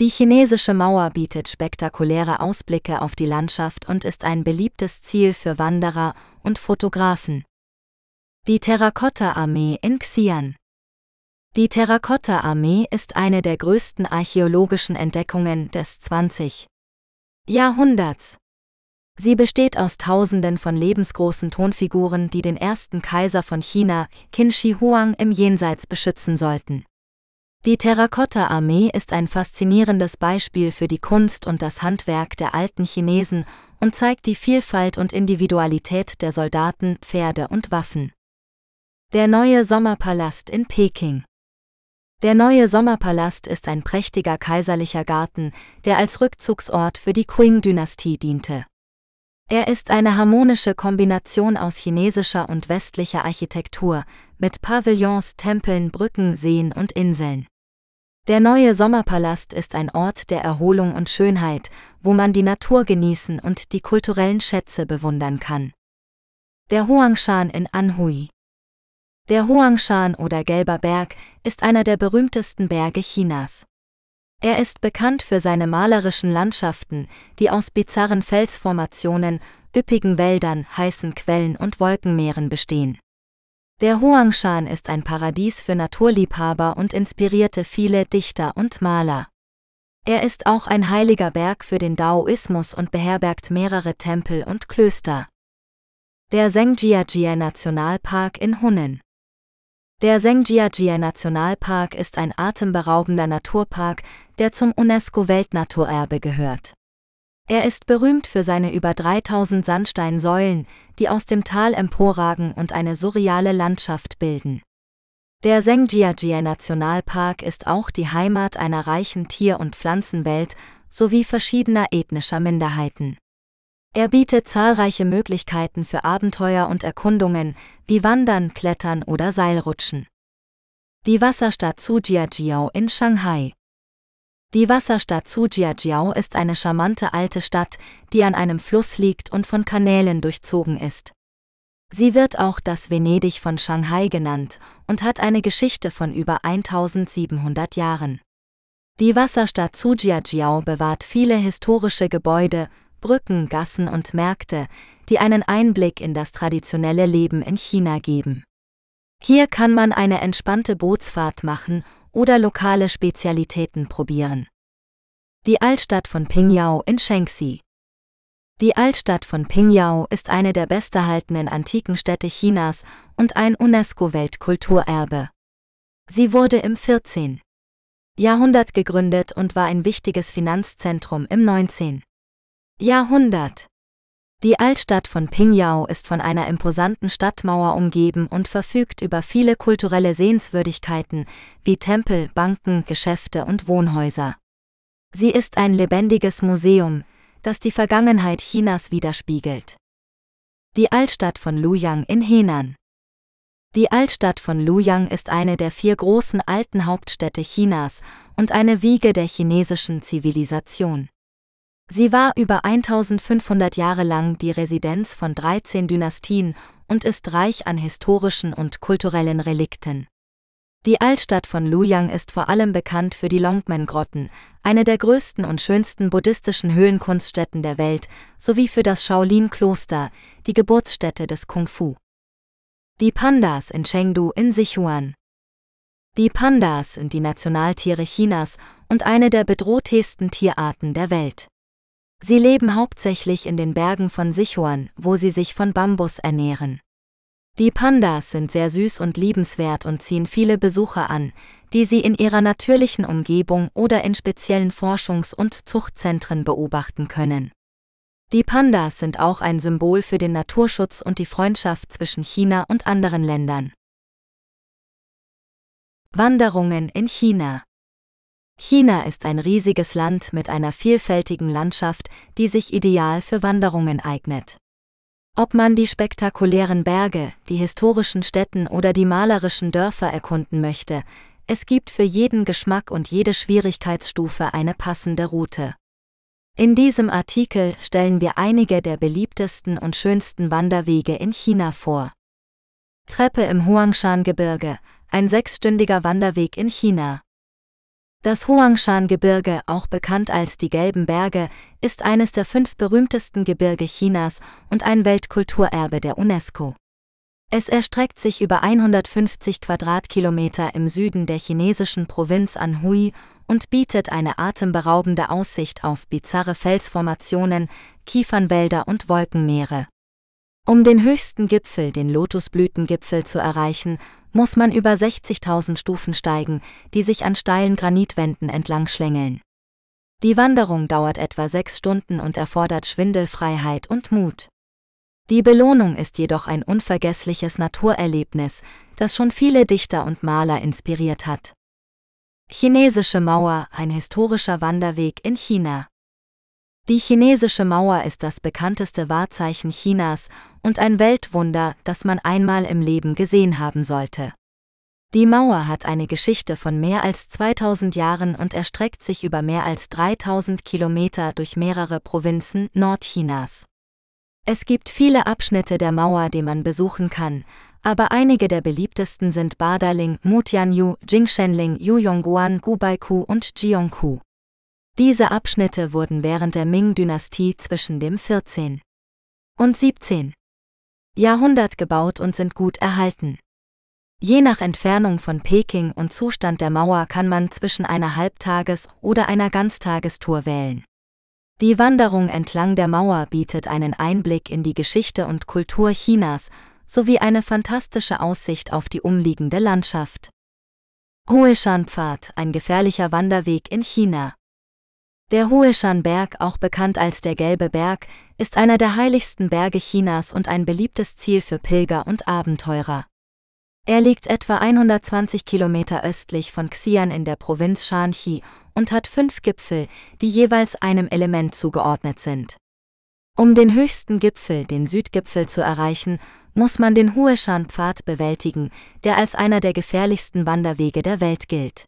Die chinesische Mauer bietet spektakuläre Ausblicke auf die Landschaft und ist ein beliebtes Ziel für Wanderer und Fotografen. Die Terrakotta-Armee in Xi'an Die Terrakotta-Armee ist eine der größten archäologischen Entdeckungen des 20. Jahrhunderts. Sie besteht aus Tausenden von lebensgroßen Tonfiguren, die den ersten Kaiser von China, Qin Shi Huang, im Jenseits beschützen sollten. Die Terrakotta-Armee ist ein faszinierendes Beispiel für die Kunst und das Handwerk der alten Chinesen und zeigt die Vielfalt und Individualität der Soldaten, Pferde und Waffen. Der neue Sommerpalast in Peking Der neue Sommerpalast ist ein prächtiger kaiserlicher Garten, der als Rückzugsort für die Qing-Dynastie diente. Er ist eine harmonische Kombination aus chinesischer und westlicher Architektur, mit Pavillons, Tempeln, Brücken, Seen und Inseln. Der neue Sommerpalast ist ein Ort der Erholung und Schönheit, wo man die Natur genießen und die kulturellen Schätze bewundern kann. Der Huangshan in Anhui Der Huangshan oder Gelber Berg ist einer der berühmtesten Berge Chinas. Er ist bekannt für seine malerischen Landschaften, die aus bizarren Felsformationen, üppigen Wäldern, heißen Quellen und Wolkenmeeren bestehen. Der Huangshan ist ein Paradies für Naturliebhaber und inspirierte viele Dichter und Maler. Er ist auch ein heiliger Berg für den Daoismus und beherbergt mehrere Tempel und Klöster. Der Zhengjiajie Nationalpark in Hunnen der Zhengjiajie Nationalpark ist ein atemberaubender Naturpark, der zum UNESCO-Weltnaturerbe gehört. Er ist berühmt für seine über 3000 Sandsteinsäulen, die aus dem Tal emporragen und eine surreale Landschaft bilden. Der Zhengjiajie Nationalpark ist auch die Heimat einer reichen Tier- und Pflanzenwelt sowie verschiedener ethnischer Minderheiten. Er bietet zahlreiche Möglichkeiten für Abenteuer und Erkundungen, wie Wandern, Klettern oder Seilrutschen. Die Wasserstadt Zhujiajiao in Shanghai. Die Wasserstadt Zhujiajiao ist eine charmante alte Stadt, die an einem Fluss liegt und von Kanälen durchzogen ist. Sie wird auch das Venedig von Shanghai genannt und hat eine Geschichte von über 1700 Jahren. Die Wasserstadt Zhujiajiao bewahrt viele historische Gebäude, Brücken, Gassen und Märkte, die einen Einblick in das traditionelle Leben in China geben. Hier kann man eine entspannte Bootsfahrt machen oder lokale Spezialitäten probieren. Die Altstadt von Pingyao in Shanxi. Die Altstadt von Pingyao ist eine der besterhaltenen antiken Städte Chinas und ein UNESCO-Weltkulturerbe. Sie wurde im 14. Jahrhundert gegründet und war ein wichtiges Finanzzentrum im 19. Jahrhundert. Die Altstadt von Pingyao ist von einer imposanten Stadtmauer umgeben und verfügt über viele kulturelle Sehenswürdigkeiten wie Tempel, Banken, Geschäfte und Wohnhäuser. Sie ist ein lebendiges Museum, das die Vergangenheit Chinas widerspiegelt. Die Altstadt von Luyang in Henan. Die Altstadt von Luyang ist eine der vier großen alten Hauptstädte Chinas und eine Wiege der chinesischen Zivilisation. Sie war über 1500 Jahre lang die Residenz von 13 Dynastien und ist reich an historischen und kulturellen Relikten. Die Altstadt von Luyang ist vor allem bekannt für die Longmen-Grotten, eine der größten und schönsten buddhistischen Höhlenkunststätten der Welt, sowie für das Shaolin-Kloster, die Geburtsstätte des Kung Fu. Die Pandas in Chengdu in Sichuan. Die Pandas sind die Nationaltiere Chinas und eine der bedrohtesten Tierarten der Welt. Sie leben hauptsächlich in den Bergen von Sichuan, wo sie sich von Bambus ernähren. Die Pandas sind sehr süß und liebenswert und ziehen viele Besucher an, die sie in ihrer natürlichen Umgebung oder in speziellen Forschungs- und Zuchtzentren beobachten können. Die Pandas sind auch ein Symbol für den Naturschutz und die Freundschaft zwischen China und anderen Ländern. Wanderungen in China China ist ein riesiges Land mit einer vielfältigen Landschaft, die sich ideal für Wanderungen eignet. Ob man die spektakulären Berge, die historischen Städten oder die malerischen Dörfer erkunden möchte, es gibt für jeden Geschmack und jede Schwierigkeitsstufe eine passende Route. In diesem Artikel stellen wir einige der beliebtesten und schönsten Wanderwege in China vor. Treppe im Huangshan-Gebirge, ein sechsstündiger Wanderweg in China. Das Huangshan-Gebirge, auch bekannt als die Gelben Berge, ist eines der fünf berühmtesten Gebirge Chinas und ein Weltkulturerbe der UNESCO. Es erstreckt sich über 150 Quadratkilometer im Süden der chinesischen Provinz Anhui und bietet eine atemberaubende Aussicht auf bizarre Felsformationen, Kiefernwälder und Wolkenmeere. Um den höchsten Gipfel, den Lotusblütengipfel, zu erreichen, muss man über 60.000 Stufen steigen, die sich an steilen Granitwänden entlang schlängeln. Die Wanderung dauert etwa sechs Stunden und erfordert Schwindelfreiheit und Mut. Die Belohnung ist jedoch ein unvergessliches Naturerlebnis, das schon viele Dichter und Maler inspiriert hat. Chinesische Mauer, ein historischer Wanderweg in China. Die chinesische Mauer ist das bekannteste Wahrzeichen Chinas und ein Weltwunder, das man einmal im Leben gesehen haben sollte. Die Mauer hat eine Geschichte von mehr als 2000 Jahren und erstreckt sich über mehr als 3000 Kilometer durch mehrere Provinzen Nordchinas. Es gibt viele Abschnitte der Mauer, die man besuchen kann, aber einige der beliebtesten sind Badaling, Mutianyu, Jingshenling, Yuyongguan, Gubaiku und Jiongku. Diese Abschnitte wurden während der Ming-Dynastie zwischen dem 14. und 17. Jahrhundert gebaut und sind gut erhalten. Je nach Entfernung von Peking und Zustand der Mauer kann man zwischen einer Halbtages- oder einer Ganztagestour wählen. Die Wanderung entlang der Mauer bietet einen Einblick in die Geschichte und Kultur Chinas sowie eine fantastische Aussicht auf die umliegende Landschaft. Hueshan-Pfad, ein gefährlicher Wanderweg in China. Der Hueshan-Berg, auch bekannt als der Gelbe Berg, ist einer der heiligsten Berge Chinas und ein beliebtes Ziel für Pilger und Abenteurer. Er liegt etwa 120 Kilometer östlich von Xi'an in der Provinz Shanxi und hat fünf Gipfel, die jeweils einem Element zugeordnet sind. Um den höchsten Gipfel, den Südgipfel, zu erreichen, muss man den Hueshan-Pfad bewältigen, der als einer der gefährlichsten Wanderwege der Welt gilt.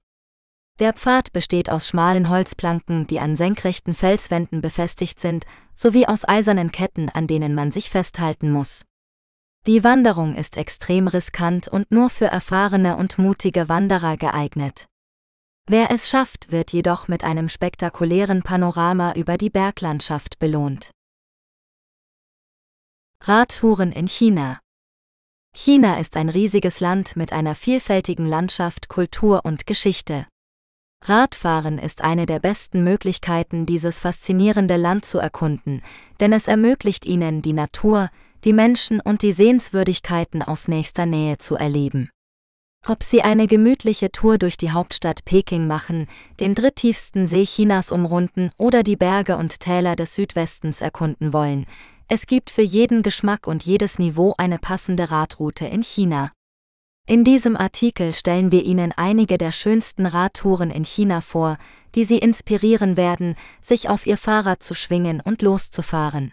Der Pfad besteht aus schmalen Holzplanken, die an senkrechten Felswänden befestigt sind, sowie aus eisernen Ketten, an denen man sich festhalten muss. Die Wanderung ist extrem riskant und nur für erfahrene und mutige Wanderer geeignet. Wer es schafft, wird jedoch mit einem spektakulären Panorama über die Berglandschaft belohnt. Radtouren in China China ist ein riesiges Land mit einer vielfältigen Landschaft, Kultur und Geschichte. Radfahren ist eine der besten Möglichkeiten, dieses faszinierende Land zu erkunden, denn es ermöglicht ihnen, die Natur, die Menschen und die Sehenswürdigkeiten aus nächster Nähe zu erleben. Ob Sie eine gemütliche Tour durch die Hauptstadt Peking machen, den drittiefsten See Chinas umrunden oder die Berge und Täler des Südwestens erkunden wollen, es gibt für jeden Geschmack und jedes Niveau eine passende Radroute in China. In diesem Artikel stellen wir Ihnen einige der schönsten Radtouren in China vor, die Sie inspirieren werden, sich auf Ihr Fahrrad zu schwingen und loszufahren.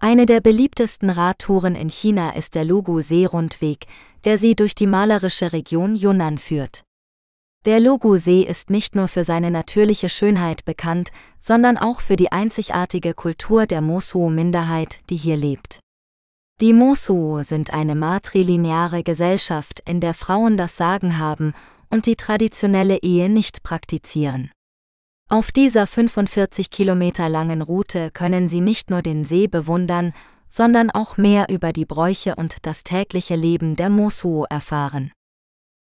Eine der beliebtesten Radtouren in China ist der Lugu-See-Rundweg, der Sie durch die malerische Region Yunnan führt. Der Lugu-See ist nicht nur für seine natürliche Schönheit bekannt, sondern auch für die einzigartige Kultur der Mosuo-Minderheit, die hier lebt. Die Mosuo sind eine matrilineare Gesellschaft, in der Frauen das Sagen haben und die traditionelle Ehe nicht praktizieren. Auf dieser 45 Kilometer langen Route können Sie nicht nur den See bewundern, sondern auch mehr über die Bräuche und das tägliche Leben der Mosuo erfahren.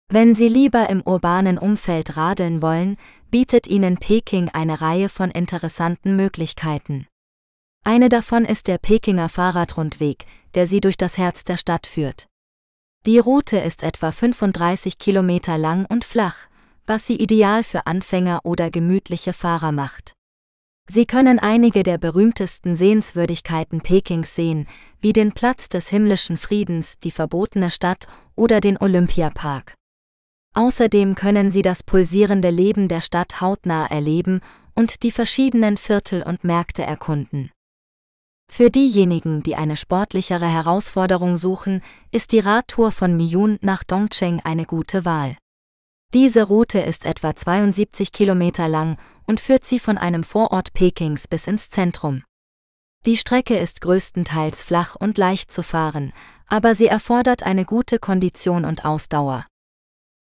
Wenn Sie lieber im urbanen Umfeld radeln wollen, bietet Ihnen Peking eine Reihe von interessanten Möglichkeiten. Eine davon ist der Pekinger Fahrradrundweg, der sie durch das Herz der Stadt führt. Die Route ist etwa 35 Kilometer lang und flach, was sie ideal für Anfänger oder gemütliche Fahrer macht. Sie können einige der berühmtesten Sehenswürdigkeiten Pekings sehen, wie den Platz des himmlischen Friedens, die verbotene Stadt oder den Olympiapark. Außerdem können Sie das pulsierende Leben der Stadt hautnah erleben und die verschiedenen Viertel und Märkte erkunden. Für diejenigen, die eine sportlichere Herausforderung suchen, ist die Radtour von Miyun nach Dongcheng eine gute Wahl. Diese Route ist etwa 72 Kilometer lang und führt sie von einem Vorort Pekings bis ins Zentrum. Die Strecke ist größtenteils flach und leicht zu fahren, aber sie erfordert eine gute Kondition und Ausdauer.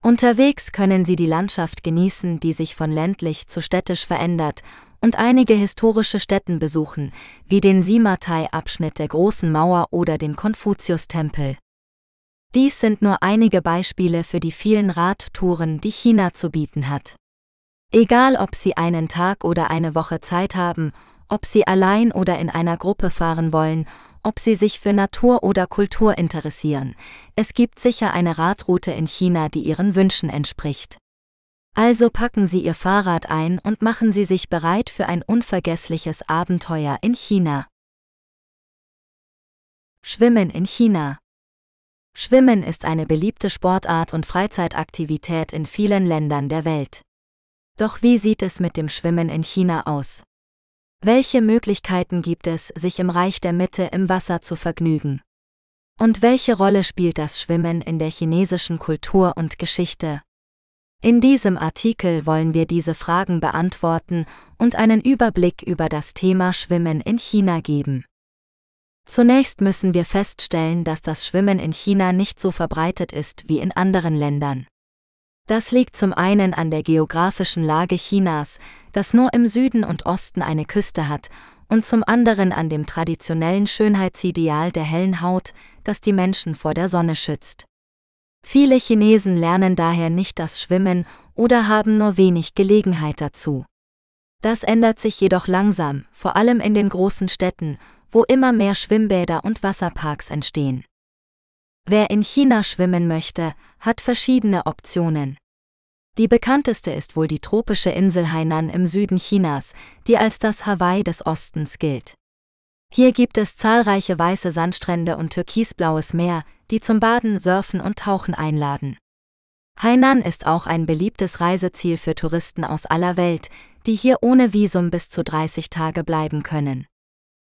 Unterwegs können Sie die Landschaft genießen, die sich von ländlich zu städtisch verändert und einige historische Stätten besuchen, wie den Simatai-Abschnitt der Großen Mauer oder den Konfuzius-Tempel. Dies sind nur einige Beispiele für die vielen Radtouren, die China zu bieten hat. Egal ob Sie einen Tag oder eine Woche Zeit haben, ob Sie allein oder in einer Gruppe fahren wollen, ob Sie sich für Natur oder Kultur interessieren, es gibt sicher eine Radroute in China, die Ihren Wünschen entspricht. Also packen Sie Ihr Fahrrad ein und machen Sie sich bereit für ein unvergessliches Abenteuer in China. Schwimmen in China Schwimmen ist eine beliebte Sportart und Freizeitaktivität in vielen Ländern der Welt. Doch wie sieht es mit dem Schwimmen in China aus? Welche Möglichkeiten gibt es, sich im Reich der Mitte im Wasser zu vergnügen? Und welche Rolle spielt das Schwimmen in der chinesischen Kultur und Geschichte? In diesem Artikel wollen wir diese Fragen beantworten und einen Überblick über das Thema Schwimmen in China geben. Zunächst müssen wir feststellen, dass das Schwimmen in China nicht so verbreitet ist wie in anderen Ländern. Das liegt zum einen an der geografischen Lage Chinas, das nur im Süden und Osten eine Küste hat, und zum anderen an dem traditionellen Schönheitsideal der hellen Haut, das die Menschen vor der Sonne schützt. Viele Chinesen lernen daher nicht das Schwimmen oder haben nur wenig Gelegenheit dazu. Das ändert sich jedoch langsam, vor allem in den großen Städten, wo immer mehr Schwimmbäder und Wasserparks entstehen. Wer in China schwimmen möchte, hat verschiedene Optionen. Die bekannteste ist wohl die tropische Insel Hainan im Süden Chinas, die als das Hawaii des Ostens gilt. Hier gibt es zahlreiche weiße Sandstrände und türkisblaues Meer, die zum Baden, Surfen und Tauchen einladen. Hainan ist auch ein beliebtes Reiseziel für Touristen aus aller Welt, die hier ohne Visum bis zu 30 Tage bleiben können.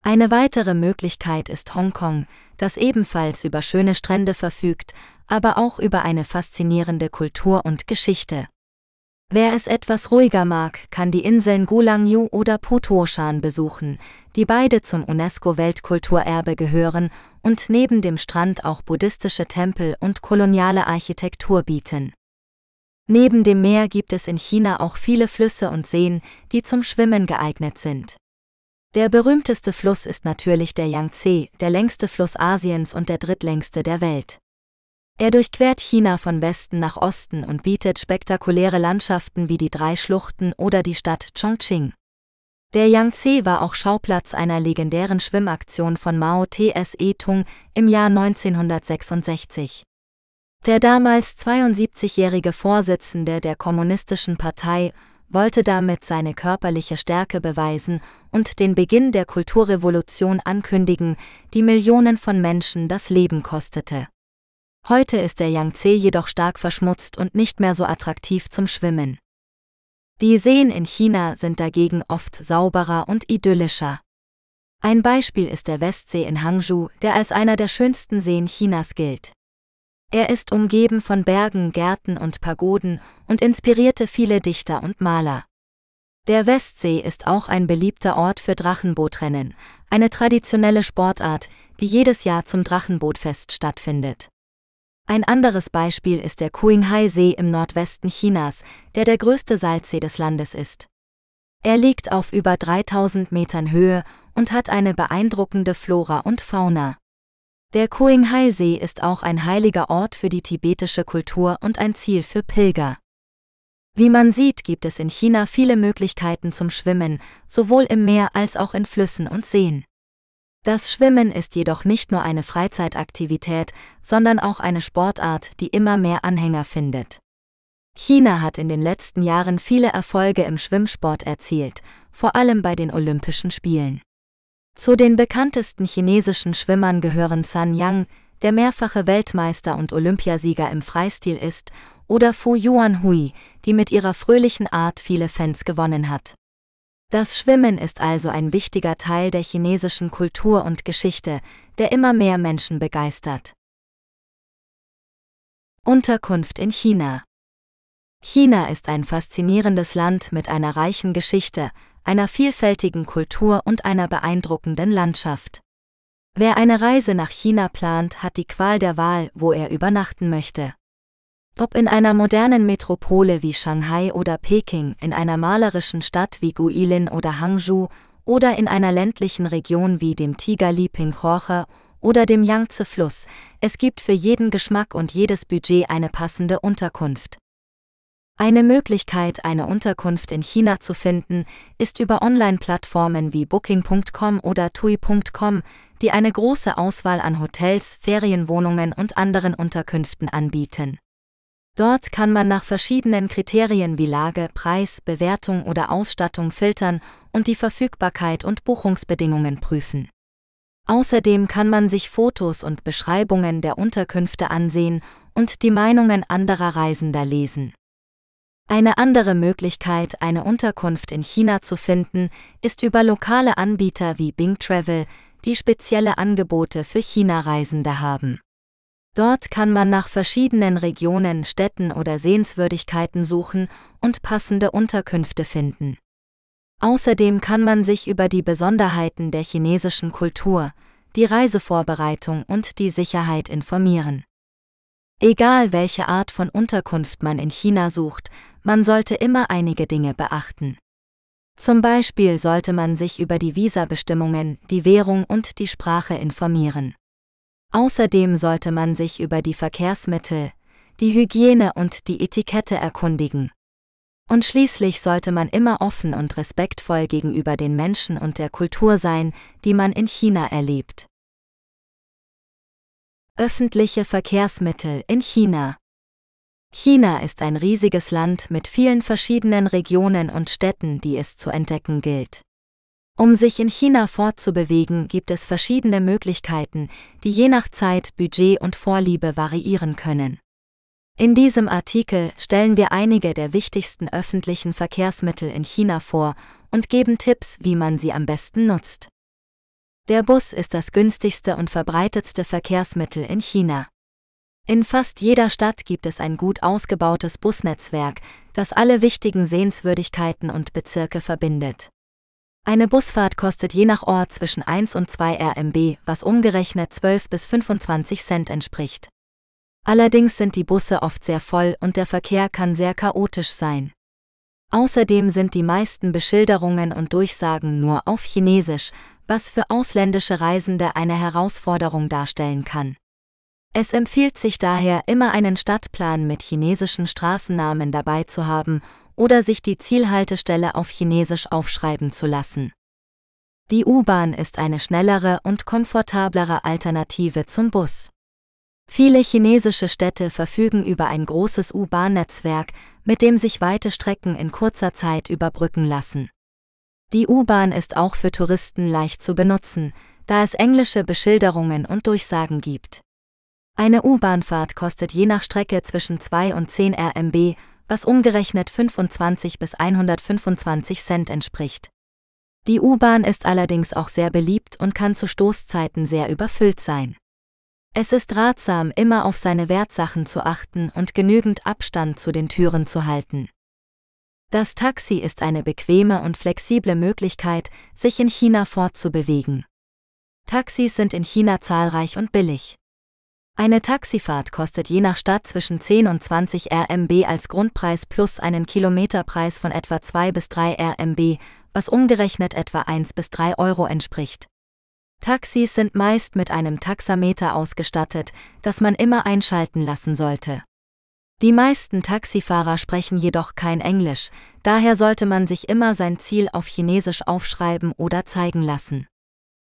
Eine weitere Möglichkeit ist Hongkong, das ebenfalls über schöne Strände verfügt, aber auch über eine faszinierende Kultur und Geschichte. Wer es etwas ruhiger mag, kann die Inseln Gulangyu oder Putoshan besuchen, die beide zum UNESCO-Weltkulturerbe gehören und neben dem Strand auch buddhistische Tempel und koloniale Architektur bieten. Neben dem Meer gibt es in China auch viele Flüsse und Seen, die zum Schwimmen geeignet sind. Der berühmteste Fluss ist natürlich der Yangtze, der längste Fluss Asiens und der drittlängste der Welt. Er durchquert China von Westen nach Osten und bietet spektakuläre Landschaften wie die drei Schluchten oder die Stadt Chongqing. Der Yangtze war auch Schauplatz einer legendären Schwimmaktion von Mao Tse Tung im Jahr 1966. Der damals 72-jährige Vorsitzende der Kommunistischen Partei wollte damit seine körperliche Stärke beweisen und den Beginn der Kulturrevolution ankündigen, die Millionen von Menschen das Leben kostete. Heute ist der Yangtze jedoch stark verschmutzt und nicht mehr so attraktiv zum Schwimmen. Die Seen in China sind dagegen oft sauberer und idyllischer. Ein Beispiel ist der Westsee in Hangzhou, der als einer der schönsten Seen Chinas gilt. Er ist umgeben von Bergen, Gärten und Pagoden und inspirierte viele Dichter und Maler. Der Westsee ist auch ein beliebter Ort für Drachenbootrennen, eine traditionelle Sportart, die jedes Jahr zum Drachenbootfest stattfindet. Ein anderes Beispiel ist der Qinghai-See im Nordwesten Chinas, der der größte Salzsee des Landes ist. Er liegt auf über 3000 Metern Höhe und hat eine beeindruckende Flora und Fauna. Der Qinghai-See ist auch ein heiliger Ort für die tibetische Kultur und ein Ziel für Pilger. Wie man sieht, gibt es in China viele Möglichkeiten zum Schwimmen, sowohl im Meer als auch in Flüssen und Seen. Das Schwimmen ist jedoch nicht nur eine Freizeitaktivität, sondern auch eine Sportart, die immer mehr Anhänger findet. China hat in den letzten Jahren viele Erfolge im Schwimmsport erzielt, vor allem bei den Olympischen Spielen. Zu den bekanntesten chinesischen Schwimmern gehören Sun Yang, der mehrfache Weltmeister und Olympiasieger im Freistil ist, oder Fu Yuanhui, die mit ihrer fröhlichen Art viele Fans gewonnen hat. Das Schwimmen ist also ein wichtiger Teil der chinesischen Kultur und Geschichte, der immer mehr Menschen begeistert. Unterkunft in China China ist ein faszinierendes Land mit einer reichen Geschichte, einer vielfältigen Kultur und einer beeindruckenden Landschaft. Wer eine Reise nach China plant, hat die Qual der Wahl, wo er übernachten möchte. Ob in einer modernen Metropole wie Shanghai oder Peking, in einer malerischen Stadt wie Guilin oder Hangzhou oder in einer ländlichen Region wie dem Tigali Pinghorche oder dem Yangtze-Fluss, es gibt für jeden Geschmack und jedes Budget eine passende Unterkunft. Eine Möglichkeit, eine Unterkunft in China zu finden, ist über Online-Plattformen wie Booking.com oder Tui.com, die eine große Auswahl an Hotels, Ferienwohnungen und anderen Unterkünften anbieten. Dort kann man nach verschiedenen Kriterien wie Lage, Preis, Bewertung oder Ausstattung filtern und die Verfügbarkeit und Buchungsbedingungen prüfen. Außerdem kann man sich Fotos und Beschreibungen der Unterkünfte ansehen und die Meinungen anderer Reisender lesen. Eine andere Möglichkeit, eine Unterkunft in China zu finden, ist über lokale Anbieter wie Bing Travel, die spezielle Angebote für China-Reisende haben. Dort kann man nach verschiedenen Regionen, Städten oder Sehenswürdigkeiten suchen und passende Unterkünfte finden. Außerdem kann man sich über die Besonderheiten der chinesischen Kultur, die Reisevorbereitung und die Sicherheit informieren. Egal welche Art von Unterkunft man in China sucht, man sollte immer einige Dinge beachten. Zum Beispiel sollte man sich über die Visabestimmungen, die Währung und die Sprache informieren. Außerdem sollte man sich über die Verkehrsmittel, die Hygiene und die Etikette erkundigen. Und schließlich sollte man immer offen und respektvoll gegenüber den Menschen und der Kultur sein, die man in China erlebt. Öffentliche Verkehrsmittel in China. China ist ein riesiges Land mit vielen verschiedenen Regionen und Städten, die es zu entdecken gilt. Um sich in China fortzubewegen, gibt es verschiedene Möglichkeiten, die je nach Zeit, Budget und Vorliebe variieren können. In diesem Artikel stellen wir einige der wichtigsten öffentlichen Verkehrsmittel in China vor und geben Tipps, wie man sie am besten nutzt. Der Bus ist das günstigste und verbreitetste Verkehrsmittel in China. In fast jeder Stadt gibt es ein gut ausgebautes Busnetzwerk, das alle wichtigen Sehenswürdigkeiten und Bezirke verbindet. Eine Busfahrt kostet je nach Ort zwischen 1 und 2 RMB, was umgerechnet 12 bis 25 Cent entspricht. Allerdings sind die Busse oft sehr voll und der Verkehr kann sehr chaotisch sein. Außerdem sind die meisten Beschilderungen und Durchsagen nur auf Chinesisch, was für ausländische Reisende eine Herausforderung darstellen kann. Es empfiehlt sich daher immer einen Stadtplan mit chinesischen Straßennamen dabei zu haben oder sich die Zielhaltestelle auf Chinesisch aufschreiben zu lassen. Die U-Bahn ist eine schnellere und komfortablere Alternative zum Bus. Viele chinesische Städte verfügen über ein großes U-Bahn-Netzwerk, mit dem sich weite Strecken in kurzer Zeit überbrücken lassen. Die U-Bahn ist auch für Touristen leicht zu benutzen, da es englische Beschilderungen und Durchsagen gibt. Eine U-Bahnfahrt kostet je nach Strecke zwischen 2 und 10 RMB, was umgerechnet 25 bis 125 Cent entspricht. Die U-Bahn ist allerdings auch sehr beliebt und kann zu Stoßzeiten sehr überfüllt sein. Es ist ratsam, immer auf seine Wertsachen zu achten und genügend Abstand zu den Türen zu halten. Das Taxi ist eine bequeme und flexible Möglichkeit, sich in China fortzubewegen. Taxis sind in China zahlreich und billig. Eine Taxifahrt kostet je nach Stadt zwischen 10 und 20 RMB als Grundpreis plus einen Kilometerpreis von etwa 2 bis 3 RMB, was umgerechnet etwa 1 bis 3 Euro entspricht. Taxis sind meist mit einem Taxameter ausgestattet, das man immer einschalten lassen sollte. Die meisten Taxifahrer sprechen jedoch kein Englisch, daher sollte man sich immer sein Ziel auf Chinesisch aufschreiben oder zeigen lassen.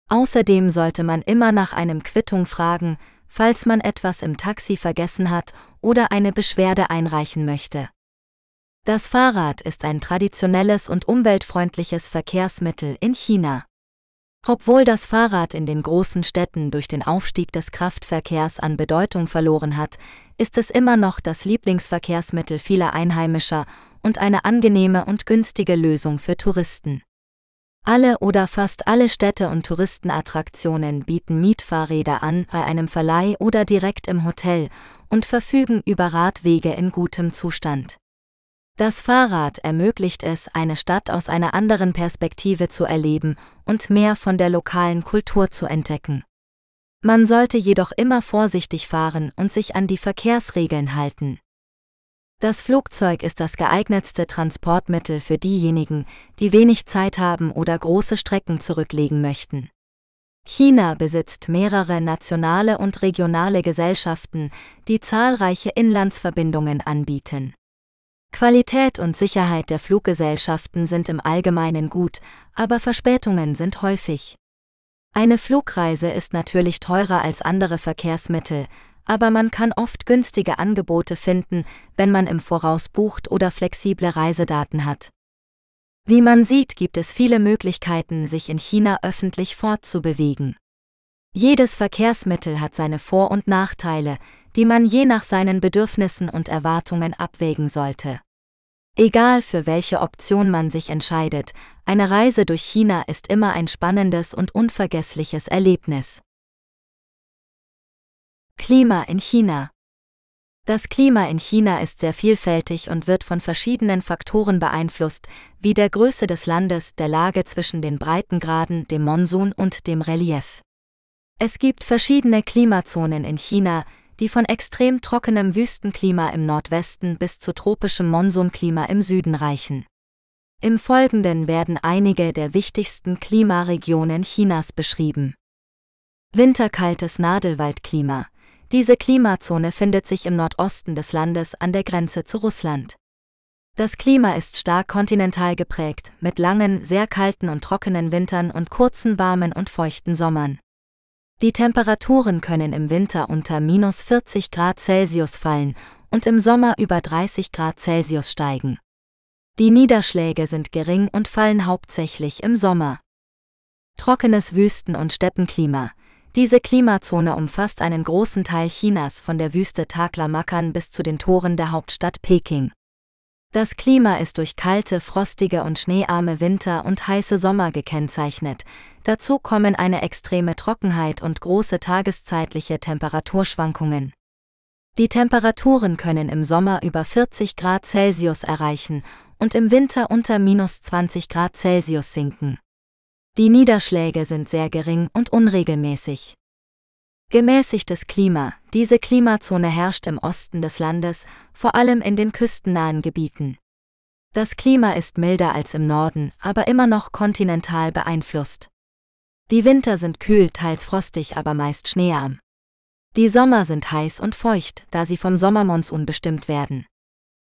Außerdem sollte man immer nach einem Quittung fragen, falls man etwas im Taxi vergessen hat oder eine Beschwerde einreichen möchte. Das Fahrrad ist ein traditionelles und umweltfreundliches Verkehrsmittel in China. Obwohl das Fahrrad in den großen Städten durch den Aufstieg des Kraftverkehrs an Bedeutung verloren hat, ist es immer noch das Lieblingsverkehrsmittel vieler Einheimischer und eine angenehme und günstige Lösung für Touristen. Alle oder fast alle Städte und Touristenattraktionen bieten Mietfahrräder an bei einem Verleih oder direkt im Hotel und verfügen über Radwege in gutem Zustand. Das Fahrrad ermöglicht es, eine Stadt aus einer anderen Perspektive zu erleben und mehr von der lokalen Kultur zu entdecken. Man sollte jedoch immer vorsichtig fahren und sich an die Verkehrsregeln halten. Das Flugzeug ist das geeignetste Transportmittel für diejenigen, die wenig Zeit haben oder große Strecken zurücklegen möchten. China besitzt mehrere nationale und regionale Gesellschaften, die zahlreiche Inlandsverbindungen anbieten. Qualität und Sicherheit der Fluggesellschaften sind im Allgemeinen gut, aber Verspätungen sind häufig. Eine Flugreise ist natürlich teurer als andere Verkehrsmittel, aber man kann oft günstige Angebote finden, wenn man im Voraus bucht oder flexible Reisedaten hat. Wie man sieht, gibt es viele Möglichkeiten, sich in China öffentlich fortzubewegen. Jedes Verkehrsmittel hat seine Vor- und Nachteile, die man je nach seinen Bedürfnissen und Erwartungen abwägen sollte. Egal für welche Option man sich entscheidet, eine Reise durch China ist immer ein spannendes und unvergessliches Erlebnis. Klima in China Das Klima in China ist sehr vielfältig und wird von verschiedenen Faktoren beeinflusst, wie der Größe des Landes, der Lage zwischen den Breitengraden, dem Monsun und dem Relief. Es gibt verschiedene Klimazonen in China, die von extrem trockenem Wüstenklima im Nordwesten bis zu tropischem Monsunklima im Süden reichen. Im Folgenden werden einige der wichtigsten Klimaregionen Chinas beschrieben. Winterkaltes Nadelwaldklima. Diese Klimazone findet sich im Nordosten des Landes an der Grenze zu Russland. Das Klima ist stark kontinental geprägt, mit langen, sehr kalten und trockenen Wintern und kurzen, warmen und feuchten Sommern. Die Temperaturen können im Winter unter minus 40 Grad Celsius fallen und im Sommer über 30 Grad Celsius steigen. Die Niederschläge sind gering und fallen hauptsächlich im Sommer. Trockenes Wüsten- und Steppenklima. Diese Klimazone umfasst einen großen Teil Chinas von der Wüste Taklamakan bis zu den Toren der Hauptstadt Peking. Das Klima ist durch kalte, frostige und schneearme Winter und heiße Sommer gekennzeichnet. Dazu kommen eine extreme Trockenheit und große tageszeitliche Temperaturschwankungen. Die Temperaturen können im Sommer über 40 Grad Celsius erreichen und im Winter unter minus 20 Grad Celsius sinken. Die Niederschläge sind sehr gering und unregelmäßig. Gemäßigtes Klima. Diese Klimazone herrscht im Osten des Landes, vor allem in den küstennahen Gebieten. Das Klima ist milder als im Norden, aber immer noch kontinental beeinflusst. Die Winter sind kühl, teils frostig, aber meist schneearm. Die Sommer sind heiß und feucht, da sie vom Sommermonsun bestimmt werden.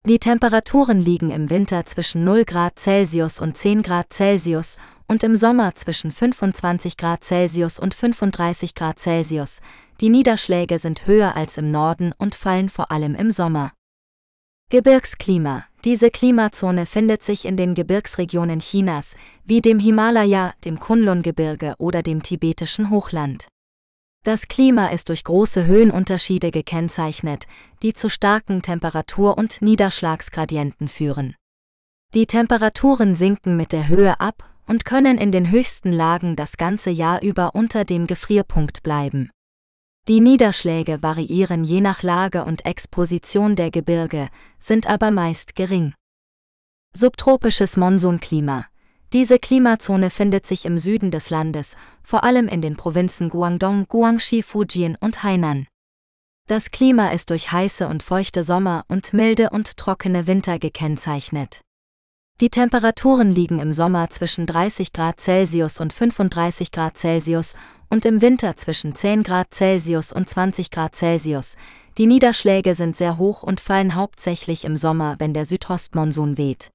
Die Temperaturen liegen im Winter zwischen 0 Grad Celsius und 10 Grad Celsius und im Sommer zwischen 25 Grad Celsius und 35 Grad Celsius. Die Niederschläge sind höher als im Norden und fallen vor allem im Sommer. Gebirgsklima. Diese Klimazone findet sich in den Gebirgsregionen Chinas, wie dem Himalaya, dem Kunlun-Gebirge oder dem tibetischen Hochland. Das Klima ist durch große Höhenunterschiede gekennzeichnet, die zu starken Temperatur- und Niederschlagsgradienten führen. Die Temperaturen sinken mit der Höhe ab und können in den höchsten Lagen das ganze Jahr über unter dem Gefrierpunkt bleiben. Die Niederschläge variieren je nach Lage und Exposition der Gebirge, sind aber meist gering. Subtropisches Monsunklima diese Klimazone findet sich im Süden des Landes, vor allem in den Provinzen Guangdong, Guangxi, Fujian und Hainan. Das Klima ist durch heiße und feuchte Sommer und milde und trockene Winter gekennzeichnet. Die Temperaturen liegen im Sommer zwischen 30 Grad Celsius und 35 Grad Celsius und im Winter zwischen 10 Grad Celsius und 20 Grad Celsius. Die Niederschläge sind sehr hoch und fallen hauptsächlich im Sommer, wenn der Südostmonsun weht.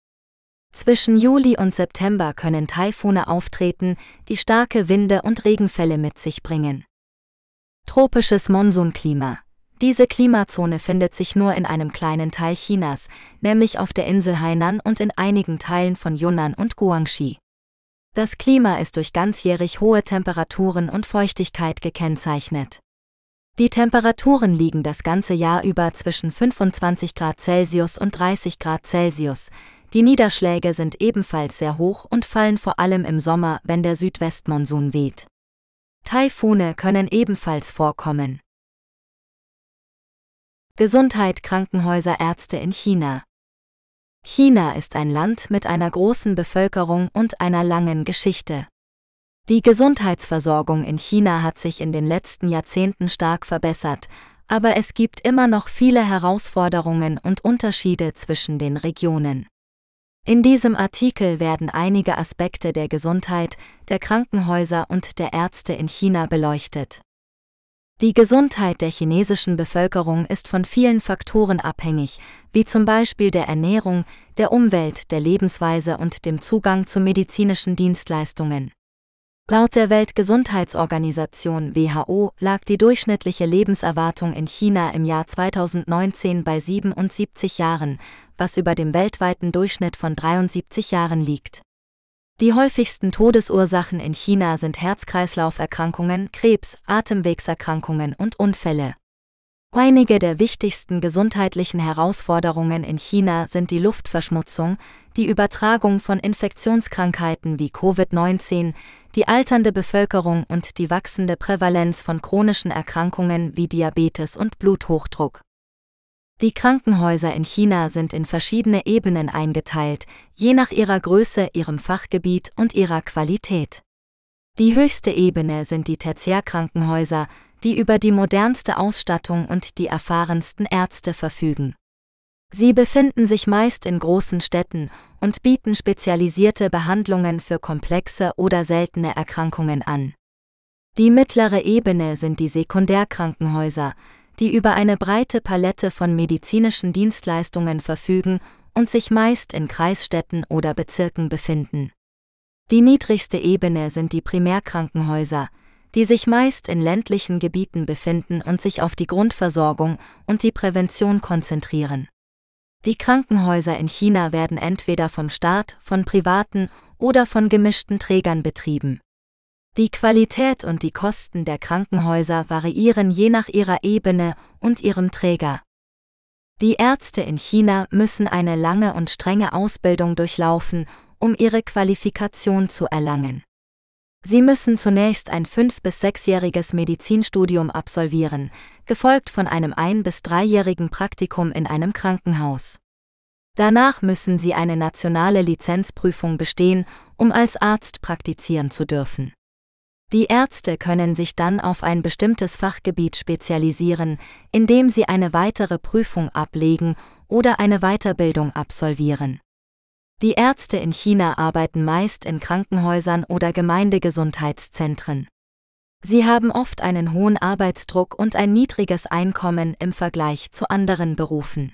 Zwischen Juli und September können Taifune auftreten, die starke Winde und Regenfälle mit sich bringen. Tropisches Monsunklima. Diese Klimazone findet sich nur in einem kleinen Teil Chinas, nämlich auf der Insel Hainan und in einigen Teilen von Yunnan und Guangxi. Das Klima ist durch ganzjährig hohe Temperaturen und Feuchtigkeit gekennzeichnet. Die Temperaturen liegen das ganze Jahr über zwischen 25 Grad Celsius und 30 Grad Celsius, die Niederschläge sind ebenfalls sehr hoch und fallen vor allem im Sommer, wenn der Südwestmonsun weht. Taifune können ebenfalls vorkommen. Gesundheit Krankenhäuser Ärzte in China China ist ein Land mit einer großen Bevölkerung und einer langen Geschichte. Die Gesundheitsversorgung in China hat sich in den letzten Jahrzehnten stark verbessert, aber es gibt immer noch viele Herausforderungen und Unterschiede zwischen den Regionen. In diesem Artikel werden einige Aspekte der Gesundheit, der Krankenhäuser und der Ärzte in China beleuchtet. Die Gesundheit der chinesischen Bevölkerung ist von vielen Faktoren abhängig, wie zum Beispiel der Ernährung, der Umwelt, der Lebensweise und dem Zugang zu medizinischen Dienstleistungen. Laut der Weltgesundheitsorganisation WHO lag die durchschnittliche Lebenserwartung in China im Jahr 2019 bei 77 Jahren, was über dem weltweiten Durchschnitt von 73 Jahren liegt. Die häufigsten Todesursachen in China sind Herz-Kreislauf-Erkrankungen, Krebs, Atemwegserkrankungen und Unfälle. Einige der wichtigsten gesundheitlichen Herausforderungen in China sind die Luftverschmutzung, die Übertragung von Infektionskrankheiten wie Covid-19, die alternde Bevölkerung und die wachsende Prävalenz von chronischen Erkrankungen wie Diabetes und Bluthochdruck. Die Krankenhäuser in China sind in verschiedene Ebenen eingeteilt, je nach ihrer Größe, ihrem Fachgebiet und ihrer Qualität. Die höchste Ebene sind die Tertiärkrankenhäuser, die über die modernste Ausstattung und die erfahrensten Ärzte verfügen. Sie befinden sich meist in großen Städten und bieten spezialisierte Behandlungen für komplexe oder seltene Erkrankungen an. Die mittlere Ebene sind die Sekundärkrankenhäuser, die über eine breite Palette von medizinischen Dienstleistungen verfügen und sich meist in Kreisstädten oder Bezirken befinden. Die niedrigste Ebene sind die Primärkrankenhäuser, die sich meist in ländlichen Gebieten befinden und sich auf die Grundversorgung und die Prävention konzentrieren. Die Krankenhäuser in China werden entweder vom Staat, von privaten oder von gemischten Trägern betrieben. Die Qualität und die Kosten der Krankenhäuser variieren je nach ihrer Ebene und ihrem Träger. Die Ärzte in China müssen eine lange und strenge Ausbildung durchlaufen, um ihre Qualifikation zu erlangen. Sie müssen zunächst ein fünf- bis sechsjähriges Medizinstudium absolvieren, gefolgt von einem ein- bis dreijährigen Praktikum in einem Krankenhaus. Danach müssen sie eine nationale Lizenzprüfung bestehen, um als Arzt praktizieren zu dürfen. Die Ärzte können sich dann auf ein bestimmtes Fachgebiet spezialisieren, indem sie eine weitere Prüfung ablegen oder eine Weiterbildung absolvieren. Die Ärzte in China arbeiten meist in Krankenhäusern oder Gemeindegesundheitszentren. Sie haben oft einen hohen Arbeitsdruck und ein niedriges Einkommen im Vergleich zu anderen Berufen.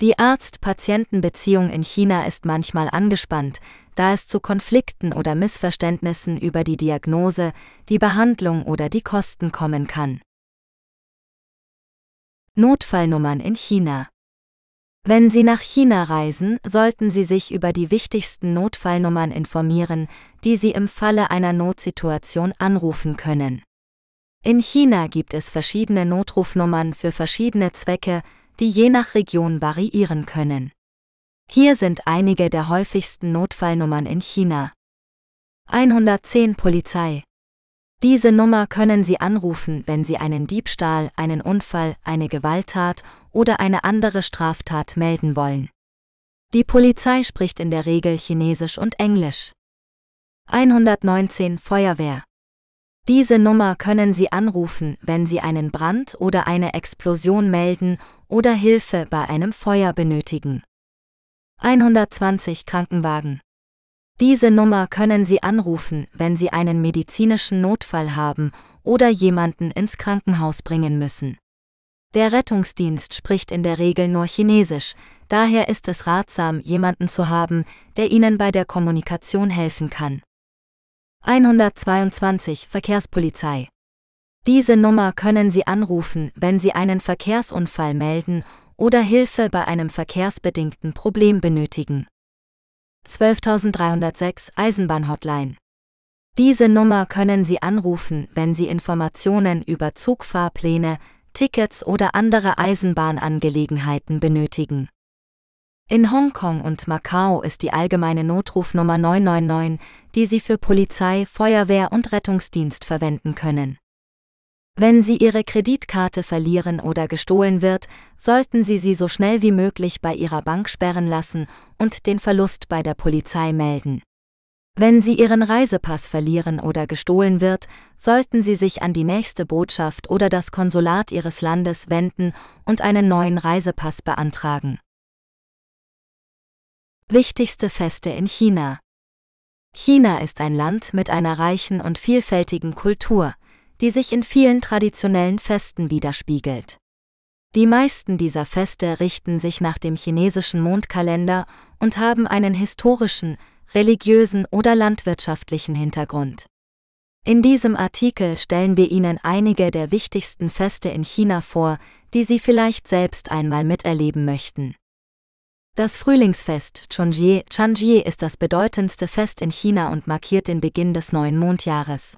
Die Arzt-Patienten-Beziehung in China ist manchmal angespannt, da es zu Konflikten oder Missverständnissen über die Diagnose, die Behandlung oder die Kosten kommen kann. Notfallnummern in China Wenn Sie nach China reisen, sollten Sie sich über die wichtigsten Notfallnummern informieren, die Sie im Falle einer Notsituation anrufen können. In China gibt es verschiedene Notrufnummern für verschiedene Zwecke, die je nach Region variieren können. Hier sind einige der häufigsten Notfallnummern in China. 110 Polizei. Diese Nummer können Sie anrufen, wenn Sie einen Diebstahl, einen Unfall, eine Gewalttat oder eine andere Straftat melden wollen. Die Polizei spricht in der Regel Chinesisch und Englisch. 119 Feuerwehr. Diese Nummer können Sie anrufen, wenn Sie einen Brand oder eine Explosion melden oder Hilfe bei einem Feuer benötigen. 120 Krankenwagen. Diese Nummer können Sie anrufen, wenn Sie einen medizinischen Notfall haben oder jemanden ins Krankenhaus bringen müssen. Der Rettungsdienst spricht in der Regel nur Chinesisch, daher ist es ratsam, jemanden zu haben, der Ihnen bei der Kommunikation helfen kann. 122 Verkehrspolizei. Diese Nummer können Sie anrufen, wenn Sie einen Verkehrsunfall melden oder Hilfe bei einem verkehrsbedingten Problem benötigen. 12306 Eisenbahnhotline. Diese Nummer können Sie anrufen, wenn Sie Informationen über Zugfahrpläne, Tickets oder andere Eisenbahnangelegenheiten benötigen. In Hongkong und Macau ist die allgemeine Notrufnummer 999, die Sie für Polizei, Feuerwehr und Rettungsdienst verwenden können. Wenn Sie Ihre Kreditkarte verlieren oder gestohlen wird, sollten Sie sie so schnell wie möglich bei Ihrer Bank sperren lassen und den Verlust bei der Polizei melden. Wenn Sie Ihren Reisepass verlieren oder gestohlen wird, sollten Sie sich an die nächste Botschaft oder das Konsulat Ihres Landes wenden und einen neuen Reisepass beantragen. Wichtigste Feste in China China ist ein Land mit einer reichen und vielfältigen Kultur, die sich in vielen traditionellen Festen widerspiegelt. Die meisten dieser Feste richten sich nach dem chinesischen Mondkalender und haben einen historischen, religiösen oder landwirtschaftlichen Hintergrund. In diesem Artikel stellen wir Ihnen einige der wichtigsten Feste in China vor, die Sie vielleicht selbst einmal miterleben möchten. Das Frühlingsfest Chunjie Chanjie ist das bedeutendste Fest in China und markiert den Beginn des neuen Mondjahres.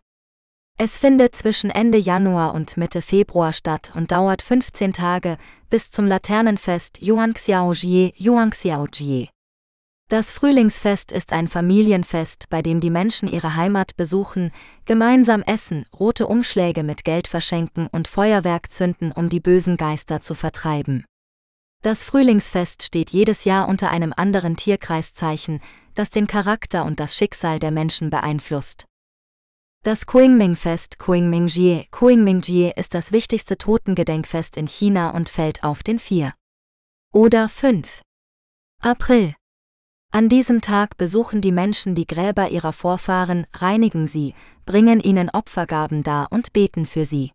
Es findet zwischen Ende Januar und Mitte Februar statt und dauert 15 Tage bis zum Laternenfest Yuanxiaojie Yuanxiaojie. Das Frühlingsfest ist ein Familienfest, bei dem die Menschen ihre Heimat besuchen, gemeinsam essen, rote Umschläge mit Geld verschenken und Feuerwerk zünden, um die bösen Geister zu vertreiben. Das Frühlingsfest steht jedes Jahr unter einem anderen Tierkreiszeichen, das den Charakter und das Schicksal der Menschen beeinflusst. Das Qingming-Fest Qingmingjie Qingmingjie ist das wichtigste Totengedenkfest in China und fällt auf den 4. oder 5. April. An diesem Tag besuchen die Menschen die Gräber ihrer Vorfahren, reinigen sie, bringen ihnen Opfergaben dar und beten für sie.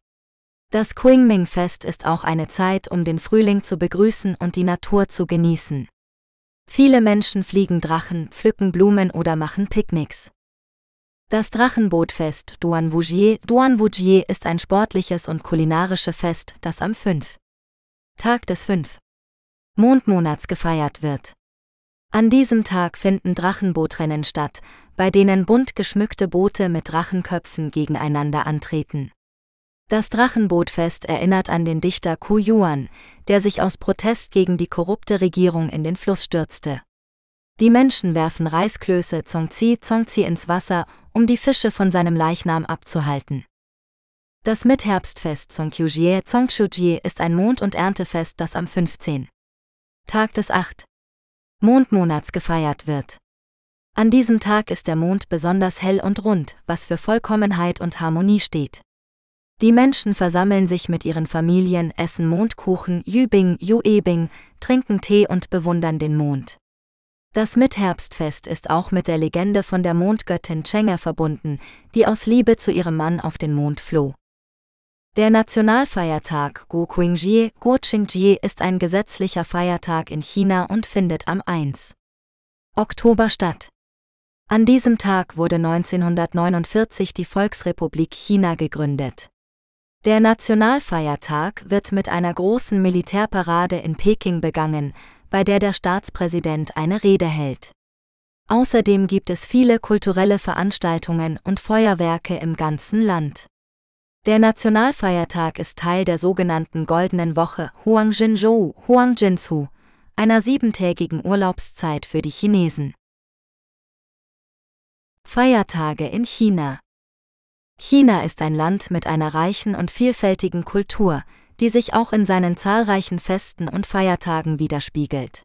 Das Qingming-Fest ist auch eine Zeit, um den Frühling zu begrüßen und die Natur zu genießen. Viele Menschen fliegen Drachen, pflücken Blumen oder machen Picknicks. Das Drachenbootfest Duanwujie Duanwujie ist ein sportliches und kulinarisches Fest, das am 5. Tag des 5. Mondmonats gefeiert wird. An diesem Tag finden Drachenbootrennen statt, bei denen bunt geschmückte Boote mit Drachenköpfen gegeneinander antreten. Das Drachenbootfest erinnert an den Dichter Ku Yuan, der sich aus Protest gegen die korrupte Regierung in den Fluss stürzte. Die Menschen werfen Reisklöße Zongzi Zongzi ins Wasser, um die Fische von seinem Leichnam abzuhalten. Das Mitherbstfest Zongkyujie Zongchujie ist ein Mond- und Erntefest, das am 15. Tag des 8. Mondmonats gefeiert wird. An diesem Tag ist der Mond besonders hell und rund, was für Vollkommenheit und Harmonie steht. Die Menschen versammeln sich mit ihren Familien, essen Mondkuchen, Jübing, Juebing, trinken Tee und bewundern den Mond. Das Mitherbstfest ist auch mit der Legende von der Mondgöttin Cheng'e verbunden, die aus Liebe zu ihrem Mann auf den Mond floh. Der Nationalfeiertag Go Qingjie, Go Qingjie ist ein gesetzlicher Feiertag in China und findet am 1. Oktober statt. An diesem Tag wurde 1949 die Volksrepublik China gegründet. Der Nationalfeiertag wird mit einer großen Militärparade in Peking begangen, bei der der Staatspräsident eine Rede hält. Außerdem gibt es viele kulturelle Veranstaltungen und Feuerwerke im ganzen Land. Der Nationalfeiertag ist Teil der sogenannten Goldenen Woche Huangjinzhou, Huangjinzhu, einer siebentägigen Urlaubszeit für die Chinesen. Feiertage in China China ist ein Land mit einer reichen und vielfältigen Kultur, die sich auch in seinen zahlreichen Festen und Feiertagen widerspiegelt.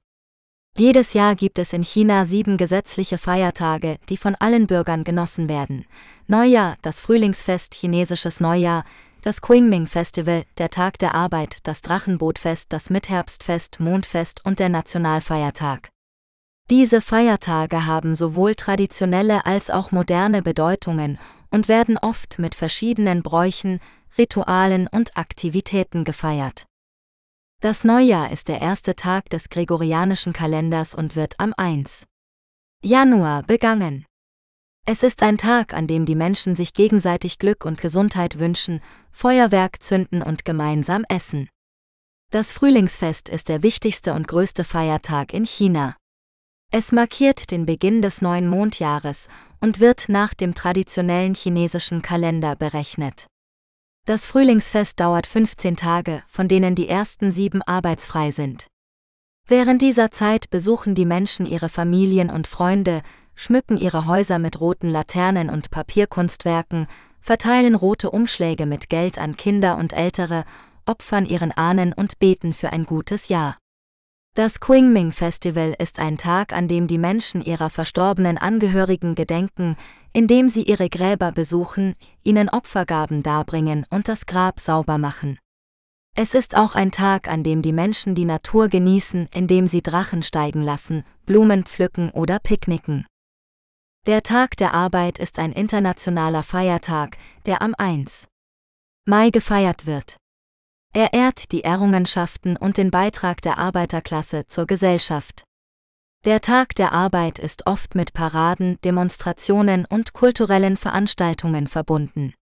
Jedes Jahr gibt es in China sieben gesetzliche Feiertage, die von allen Bürgern genossen werden. Neujahr, das Frühlingsfest, chinesisches Neujahr, das Qingming Festival, der Tag der Arbeit, das Drachenbootfest, das Mitherbstfest, Mondfest und der Nationalfeiertag. Diese Feiertage haben sowohl traditionelle als auch moderne Bedeutungen und werden oft mit verschiedenen Bräuchen, Ritualen und Aktivitäten gefeiert. Das Neujahr ist der erste Tag des gregorianischen Kalenders und wird am 1. Januar begangen. Es ist ein Tag, an dem die Menschen sich gegenseitig Glück und Gesundheit wünschen, Feuerwerk zünden und gemeinsam essen. Das Frühlingsfest ist der wichtigste und größte Feiertag in China. Es markiert den Beginn des neuen Mondjahres und wird nach dem traditionellen chinesischen Kalender berechnet. Das Frühlingsfest dauert 15 Tage, von denen die ersten sieben arbeitsfrei sind. Während dieser Zeit besuchen die Menschen ihre Familien und Freunde, schmücken ihre Häuser mit roten Laternen und Papierkunstwerken, verteilen rote Umschläge mit Geld an Kinder und Ältere, opfern ihren Ahnen und beten für ein gutes Jahr. Das Qingming Festival ist ein Tag, an dem die Menschen ihrer verstorbenen Angehörigen gedenken, indem sie ihre Gräber besuchen, ihnen Opfergaben darbringen und das Grab sauber machen. Es ist auch ein Tag, an dem die Menschen die Natur genießen, indem sie Drachen steigen lassen, Blumen pflücken oder picknicken. Der Tag der Arbeit ist ein internationaler Feiertag, der am 1. Mai gefeiert wird. Er ehrt die Errungenschaften und den Beitrag der Arbeiterklasse zur Gesellschaft. Der Tag der Arbeit ist oft mit Paraden, Demonstrationen und kulturellen Veranstaltungen verbunden.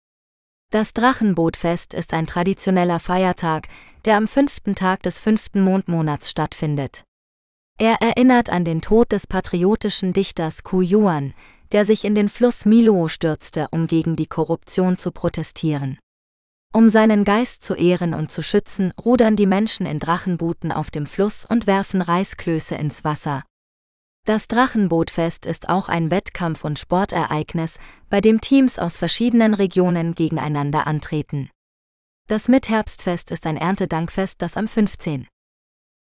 Das Drachenbootfest ist ein traditioneller Feiertag, der am fünften Tag des fünften Mondmonats stattfindet. Er erinnert an den Tod des patriotischen Dichters Ku Yuan, der sich in den Fluss Milo stürzte, um gegen die Korruption zu protestieren. Um seinen Geist zu ehren und zu schützen, rudern die Menschen in Drachenbooten auf dem Fluss und werfen Reisklöße ins Wasser. Das Drachenbootfest ist auch ein Wettkampf- und Sportereignis, bei dem Teams aus verschiedenen Regionen gegeneinander antreten. Das Mitherbstfest ist ein Erntedankfest, das am 15.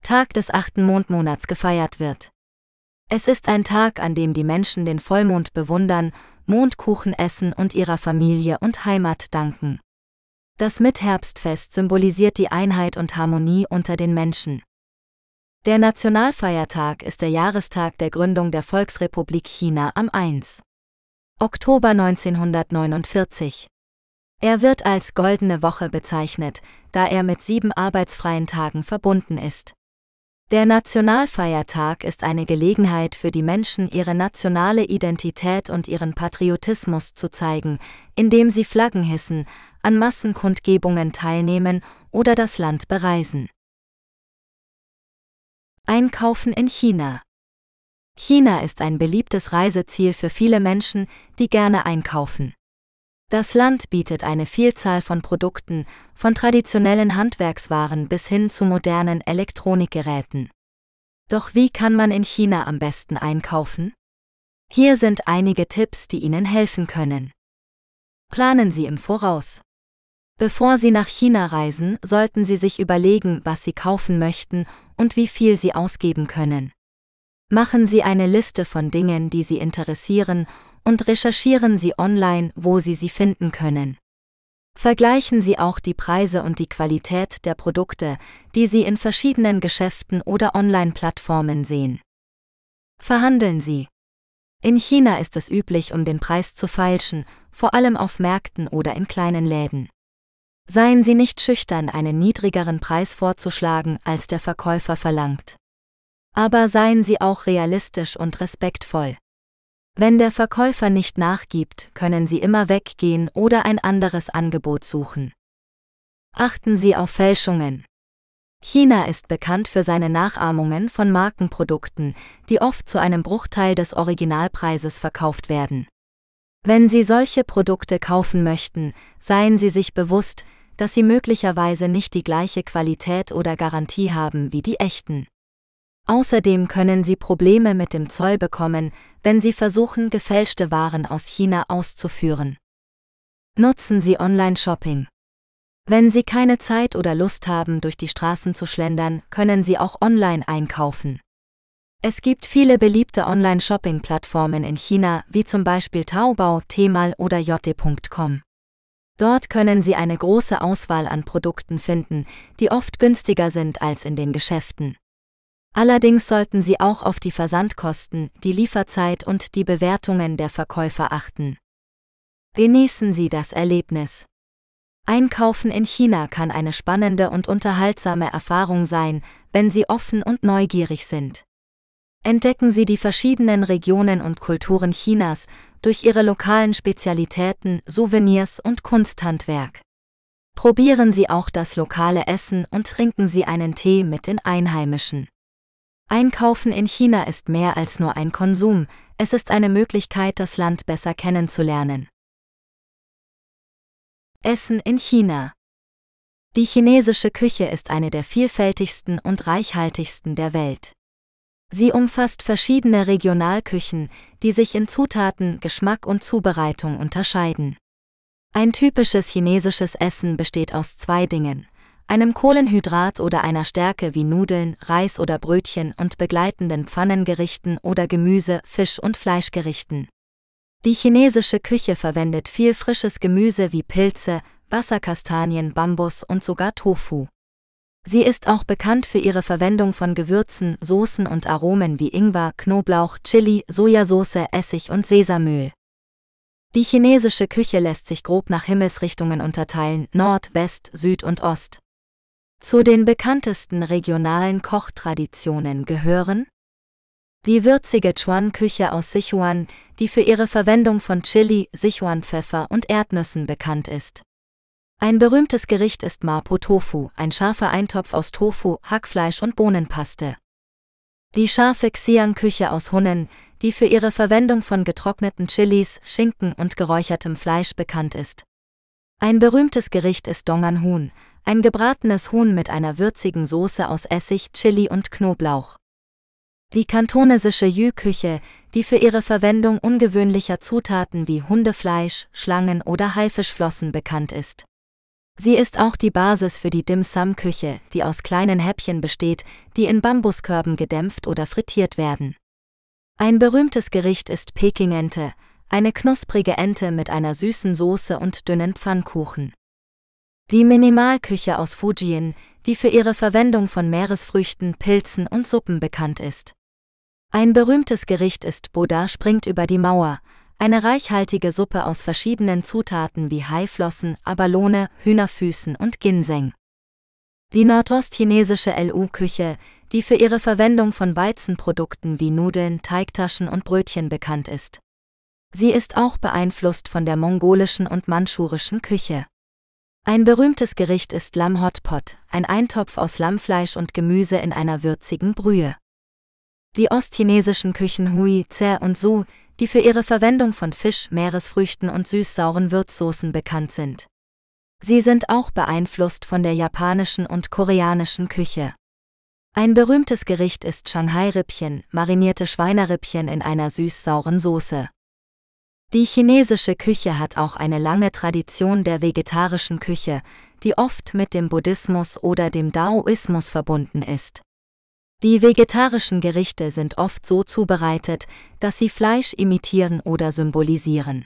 Tag des achten Mondmonats gefeiert wird. Es ist ein Tag, an dem die Menschen den Vollmond bewundern, Mondkuchen essen und ihrer Familie und Heimat danken. Das Mitherbstfest symbolisiert die Einheit und Harmonie unter den Menschen. Der Nationalfeiertag ist der Jahrestag der Gründung der Volksrepublik China am 1. Oktober 1949. Er wird als Goldene Woche bezeichnet, da er mit sieben arbeitsfreien Tagen verbunden ist. Der Nationalfeiertag ist eine Gelegenheit für die Menschen, ihre nationale Identität und ihren Patriotismus zu zeigen, indem sie Flaggen hissen, an Massenkundgebungen teilnehmen oder das Land bereisen. Einkaufen in China China ist ein beliebtes Reiseziel für viele Menschen, die gerne einkaufen. Das Land bietet eine Vielzahl von Produkten, von traditionellen Handwerkswaren bis hin zu modernen Elektronikgeräten. Doch wie kann man in China am besten einkaufen? Hier sind einige Tipps, die Ihnen helfen können. Planen Sie im Voraus. Bevor Sie nach China reisen, sollten Sie sich überlegen, was Sie kaufen möchten und wie viel Sie ausgeben können. Machen Sie eine Liste von Dingen, die Sie interessieren, und recherchieren Sie online, wo Sie sie finden können. Vergleichen Sie auch die Preise und die Qualität der Produkte, die Sie in verschiedenen Geschäften oder Online-Plattformen sehen. Verhandeln Sie. In China ist es üblich, um den Preis zu feilschen, vor allem auf Märkten oder in kleinen Läden. Seien Sie nicht schüchtern, einen niedrigeren Preis vorzuschlagen, als der Verkäufer verlangt. Aber seien Sie auch realistisch und respektvoll. Wenn der Verkäufer nicht nachgibt, können Sie immer weggehen oder ein anderes Angebot suchen. Achten Sie auf Fälschungen. China ist bekannt für seine Nachahmungen von Markenprodukten, die oft zu einem Bruchteil des Originalpreises verkauft werden. Wenn Sie solche Produkte kaufen möchten, seien Sie sich bewusst, dass sie möglicherweise nicht die gleiche Qualität oder Garantie haben wie die echten. Außerdem können Sie Probleme mit dem Zoll bekommen, wenn Sie versuchen, gefälschte Waren aus China auszuführen. Nutzen Sie Online-Shopping. Wenn Sie keine Zeit oder Lust haben, durch die Straßen zu schlendern, können Sie auch online einkaufen. Es gibt viele beliebte Online-Shopping-Plattformen in China, wie zum Beispiel Taobao, Tmall oder JD.com. Dort können Sie eine große Auswahl an Produkten finden, die oft günstiger sind als in den Geschäften. Allerdings sollten Sie auch auf die Versandkosten, die Lieferzeit und die Bewertungen der Verkäufer achten. Genießen Sie das Erlebnis. Einkaufen in China kann eine spannende und unterhaltsame Erfahrung sein, wenn Sie offen und neugierig sind. Entdecken Sie die verschiedenen Regionen und Kulturen Chinas durch ihre lokalen Spezialitäten, Souvenirs und Kunsthandwerk. Probieren Sie auch das lokale Essen und trinken Sie einen Tee mit den Einheimischen. Einkaufen in China ist mehr als nur ein Konsum, es ist eine Möglichkeit, das Land besser kennenzulernen. Essen in China Die chinesische Küche ist eine der vielfältigsten und reichhaltigsten der Welt. Sie umfasst verschiedene Regionalküchen, die sich in Zutaten, Geschmack und Zubereitung unterscheiden. Ein typisches chinesisches Essen besteht aus zwei Dingen, einem Kohlenhydrat oder einer Stärke wie Nudeln, Reis oder Brötchen und begleitenden Pfannengerichten oder Gemüse, Fisch- und Fleischgerichten. Die chinesische Küche verwendet viel frisches Gemüse wie Pilze, Wasserkastanien, Bambus und sogar Tofu. Sie ist auch bekannt für ihre Verwendung von Gewürzen, Soßen und Aromen wie Ingwer, Knoblauch, Chili, Sojasauce, Essig und Sesamöl. Die chinesische Küche lässt sich grob nach Himmelsrichtungen unterteilen, Nord, West, Süd und Ost. Zu den bekanntesten regionalen Kochtraditionen gehören die würzige Chuan-Küche aus Sichuan, die für ihre Verwendung von Chili, Sichuan-Pfeffer und Erdnüssen bekannt ist. Ein berühmtes Gericht ist Mapo Tofu, ein scharfer Eintopf aus Tofu, Hackfleisch und Bohnenpaste. Die scharfe Xiang-Küche aus Hunnen, die für ihre Verwendung von getrockneten Chilis, Schinken und geräuchertem Fleisch bekannt ist. Ein berühmtes Gericht ist Dongan Huhn, ein gebratenes Huhn mit einer würzigen Soße aus Essig, Chili und Knoblauch. Die kantonesische Jü-Küche, die für ihre Verwendung ungewöhnlicher Zutaten wie Hundefleisch, Schlangen oder Haifischflossen bekannt ist. Sie ist auch die Basis für die Dim Sum-Küche, die aus kleinen Häppchen besteht, die in Bambuskörben gedämpft oder frittiert werden. Ein berühmtes Gericht ist Pekingente, eine knusprige Ente mit einer süßen Soße und dünnen Pfannkuchen. Die Minimalküche aus Fujian, die für ihre Verwendung von Meeresfrüchten, Pilzen und Suppen bekannt ist. Ein berühmtes Gericht ist Boda springt über die Mauer, eine reichhaltige Suppe aus verschiedenen Zutaten wie Haiflossen, Abalone, Hühnerfüßen und Ginseng. Die nordostchinesische LU-Küche, die für ihre Verwendung von Weizenprodukten wie Nudeln, Teigtaschen und Brötchen bekannt ist. Sie ist auch beeinflusst von der mongolischen und manchurischen Küche. Ein berühmtes Gericht ist Lam Hotpot, ein Eintopf aus Lammfleisch und Gemüse in einer würzigen Brühe. Die ostchinesischen Küchen Hui, Tse und Su, die für ihre Verwendung von Fisch, Meeresfrüchten und süß-sauren Würzsoßen bekannt sind. Sie sind auch beeinflusst von der japanischen und koreanischen Küche. Ein berühmtes Gericht ist Shanghai-Rippchen, marinierte Schweinerippchen in einer süß-sauren Soße. Die chinesische Küche hat auch eine lange Tradition der vegetarischen Küche, die oft mit dem Buddhismus oder dem Daoismus verbunden ist. Die vegetarischen Gerichte sind oft so zubereitet, dass sie Fleisch imitieren oder symbolisieren.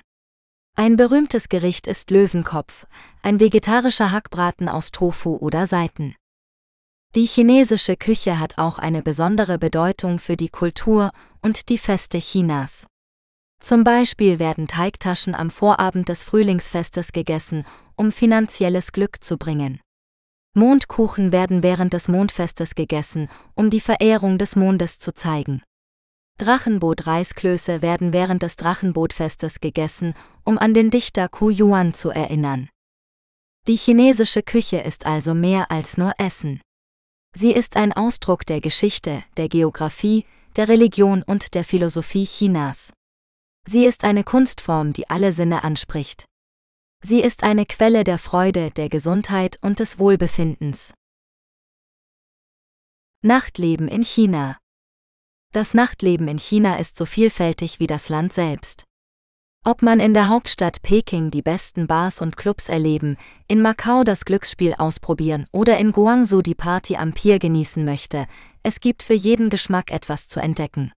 Ein berühmtes Gericht ist Löwenkopf, ein vegetarischer Hackbraten aus Tofu oder Seiten. Die chinesische Küche hat auch eine besondere Bedeutung für die Kultur und die Feste Chinas. Zum Beispiel werden Teigtaschen am Vorabend des Frühlingsfestes gegessen, um finanzielles Glück zu bringen. Mondkuchen werden während des Mondfestes gegessen, um die Verehrung des Mondes zu zeigen. Drachenboot-Reisklöße werden während des Drachenbootfestes gegessen, um an den Dichter Ku Yuan zu erinnern. Die chinesische Küche ist also mehr als nur Essen. Sie ist ein Ausdruck der Geschichte, der Geographie, der Religion und der Philosophie Chinas. Sie ist eine Kunstform, die alle Sinne anspricht. Sie ist eine Quelle der Freude, der Gesundheit und des Wohlbefindens. Nachtleben in China Das Nachtleben in China ist so vielfältig wie das Land selbst. Ob man in der Hauptstadt Peking die besten Bars und Clubs erleben, in Macau das Glücksspiel ausprobieren oder in Guangzhou die Party am Pier genießen möchte, es gibt für jeden Geschmack etwas zu entdecken.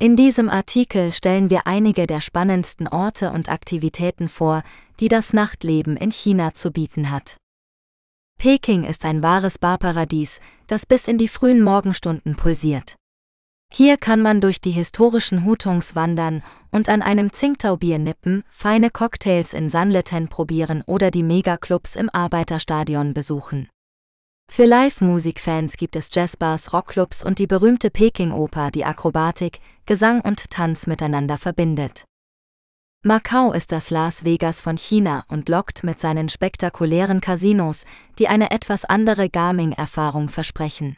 In diesem Artikel stellen wir einige der spannendsten Orte und Aktivitäten vor, die das Nachtleben in China zu bieten hat. Peking ist ein wahres Barparadies, das bis in die frühen Morgenstunden pulsiert. Hier kann man durch die historischen Hutongs wandern und an einem Tsingtao-Bier nippen, feine Cocktails in Sanleten probieren oder die Megaclubs im Arbeiterstadion besuchen. Für Live-Musik-Fans gibt es Jazzbars, Rockclubs und die berühmte Peking-Oper, die Akrobatik, Gesang und Tanz miteinander verbindet. Macau ist das Las Vegas von China und lockt mit seinen spektakulären Casinos, die eine etwas andere Gaming-Erfahrung versprechen.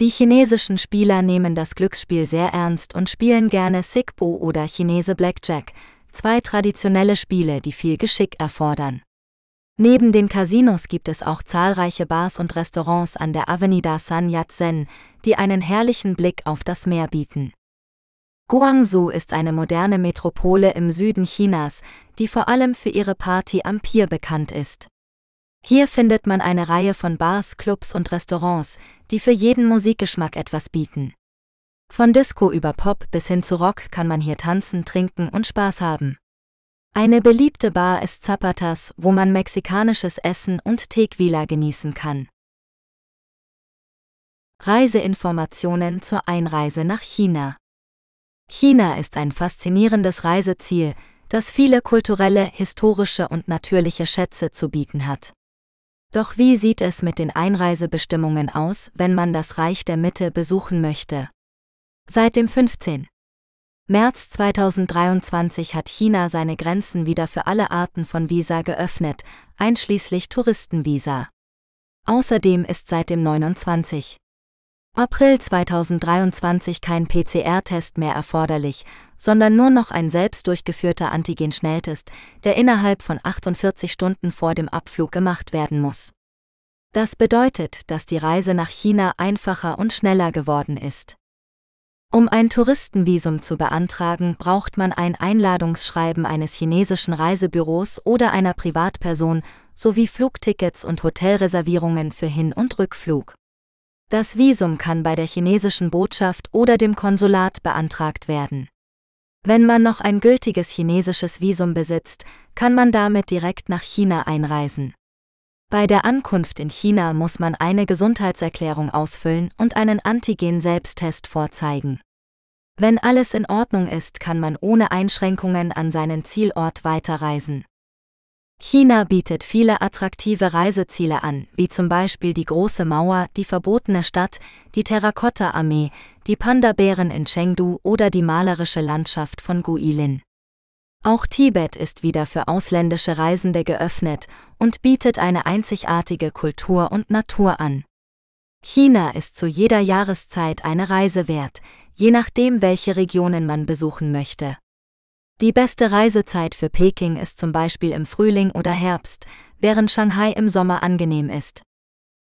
Die chinesischen Spieler nehmen das Glücksspiel sehr ernst und spielen gerne Sikbo oder Chinese Blackjack, zwei traditionelle Spiele, die viel Geschick erfordern. Neben den Casinos gibt es auch zahlreiche Bars und Restaurants an der Avenida San Yat-sen, die einen herrlichen Blick auf das Meer bieten. Guangzhou ist eine moderne Metropole im Süden Chinas, die vor allem für ihre Party am Pier bekannt ist. Hier findet man eine Reihe von Bars, Clubs und Restaurants, die für jeden Musikgeschmack etwas bieten. Von Disco über Pop bis hin zu Rock kann man hier tanzen, trinken und Spaß haben. Eine beliebte Bar ist Zapatas, wo man mexikanisches Essen und Tequila genießen kann. Reiseinformationen zur Einreise nach China. China ist ein faszinierendes Reiseziel, das viele kulturelle, historische und natürliche Schätze zu bieten hat. Doch wie sieht es mit den Einreisebestimmungen aus, wenn man das Reich der Mitte besuchen möchte? Seit dem 15. März 2023 hat China seine Grenzen wieder für alle Arten von Visa geöffnet, einschließlich Touristenvisa. Außerdem ist seit dem 29. April 2023 kein PCR-Test mehr erforderlich, sondern nur noch ein selbst durchgeführter Antigen-Schnelltest, der innerhalb von 48 Stunden vor dem Abflug gemacht werden muss. Das bedeutet, dass die Reise nach China einfacher und schneller geworden ist. Um ein Touristenvisum zu beantragen, braucht man ein Einladungsschreiben eines chinesischen Reisebüros oder einer Privatperson sowie Flugtickets und Hotelreservierungen für Hin- und Rückflug. Das Visum kann bei der chinesischen Botschaft oder dem Konsulat beantragt werden. Wenn man noch ein gültiges chinesisches Visum besitzt, kann man damit direkt nach China einreisen. Bei der Ankunft in China muss man eine Gesundheitserklärung ausfüllen und einen Antigen-Selbsttest vorzeigen. Wenn alles in Ordnung ist, kann man ohne Einschränkungen an seinen Zielort weiterreisen. China bietet viele attraktive Reiseziele an, wie zum Beispiel die Große Mauer, die verbotene Stadt, die Terrakotta-Armee, die Panda-Bären in Chengdu oder die malerische Landschaft von Guilin. Auch Tibet ist wieder für ausländische Reisende geöffnet und bietet eine einzigartige Kultur und Natur an. China ist zu jeder Jahreszeit eine Reise wert, je nachdem, welche Regionen man besuchen möchte. Die beste Reisezeit für Peking ist zum Beispiel im Frühling oder Herbst, während Shanghai im Sommer angenehm ist.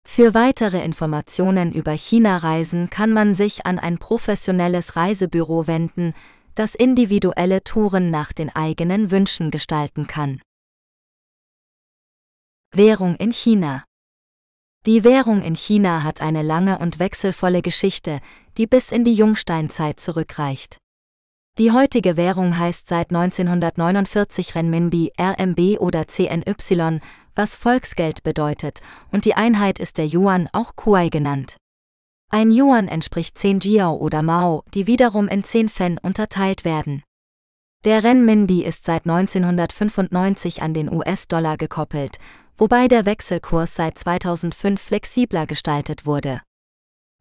Für weitere Informationen über China-Reisen kann man sich an ein professionelles Reisebüro wenden, das individuelle Touren nach den eigenen Wünschen gestalten kann. Währung in China Die Währung in China hat eine lange und wechselvolle Geschichte, die bis in die Jungsteinzeit zurückreicht. Die heutige Währung heißt seit 1949 Renminbi, RMB oder CNY, was Volksgeld bedeutet, und die Einheit ist der Yuan, auch Kuai genannt. Ein Yuan entspricht 10 Jiao oder Mao, die wiederum in 10 Fen unterteilt werden. Der Renminbi ist seit 1995 an den US-Dollar gekoppelt, wobei der Wechselkurs seit 2005 flexibler gestaltet wurde.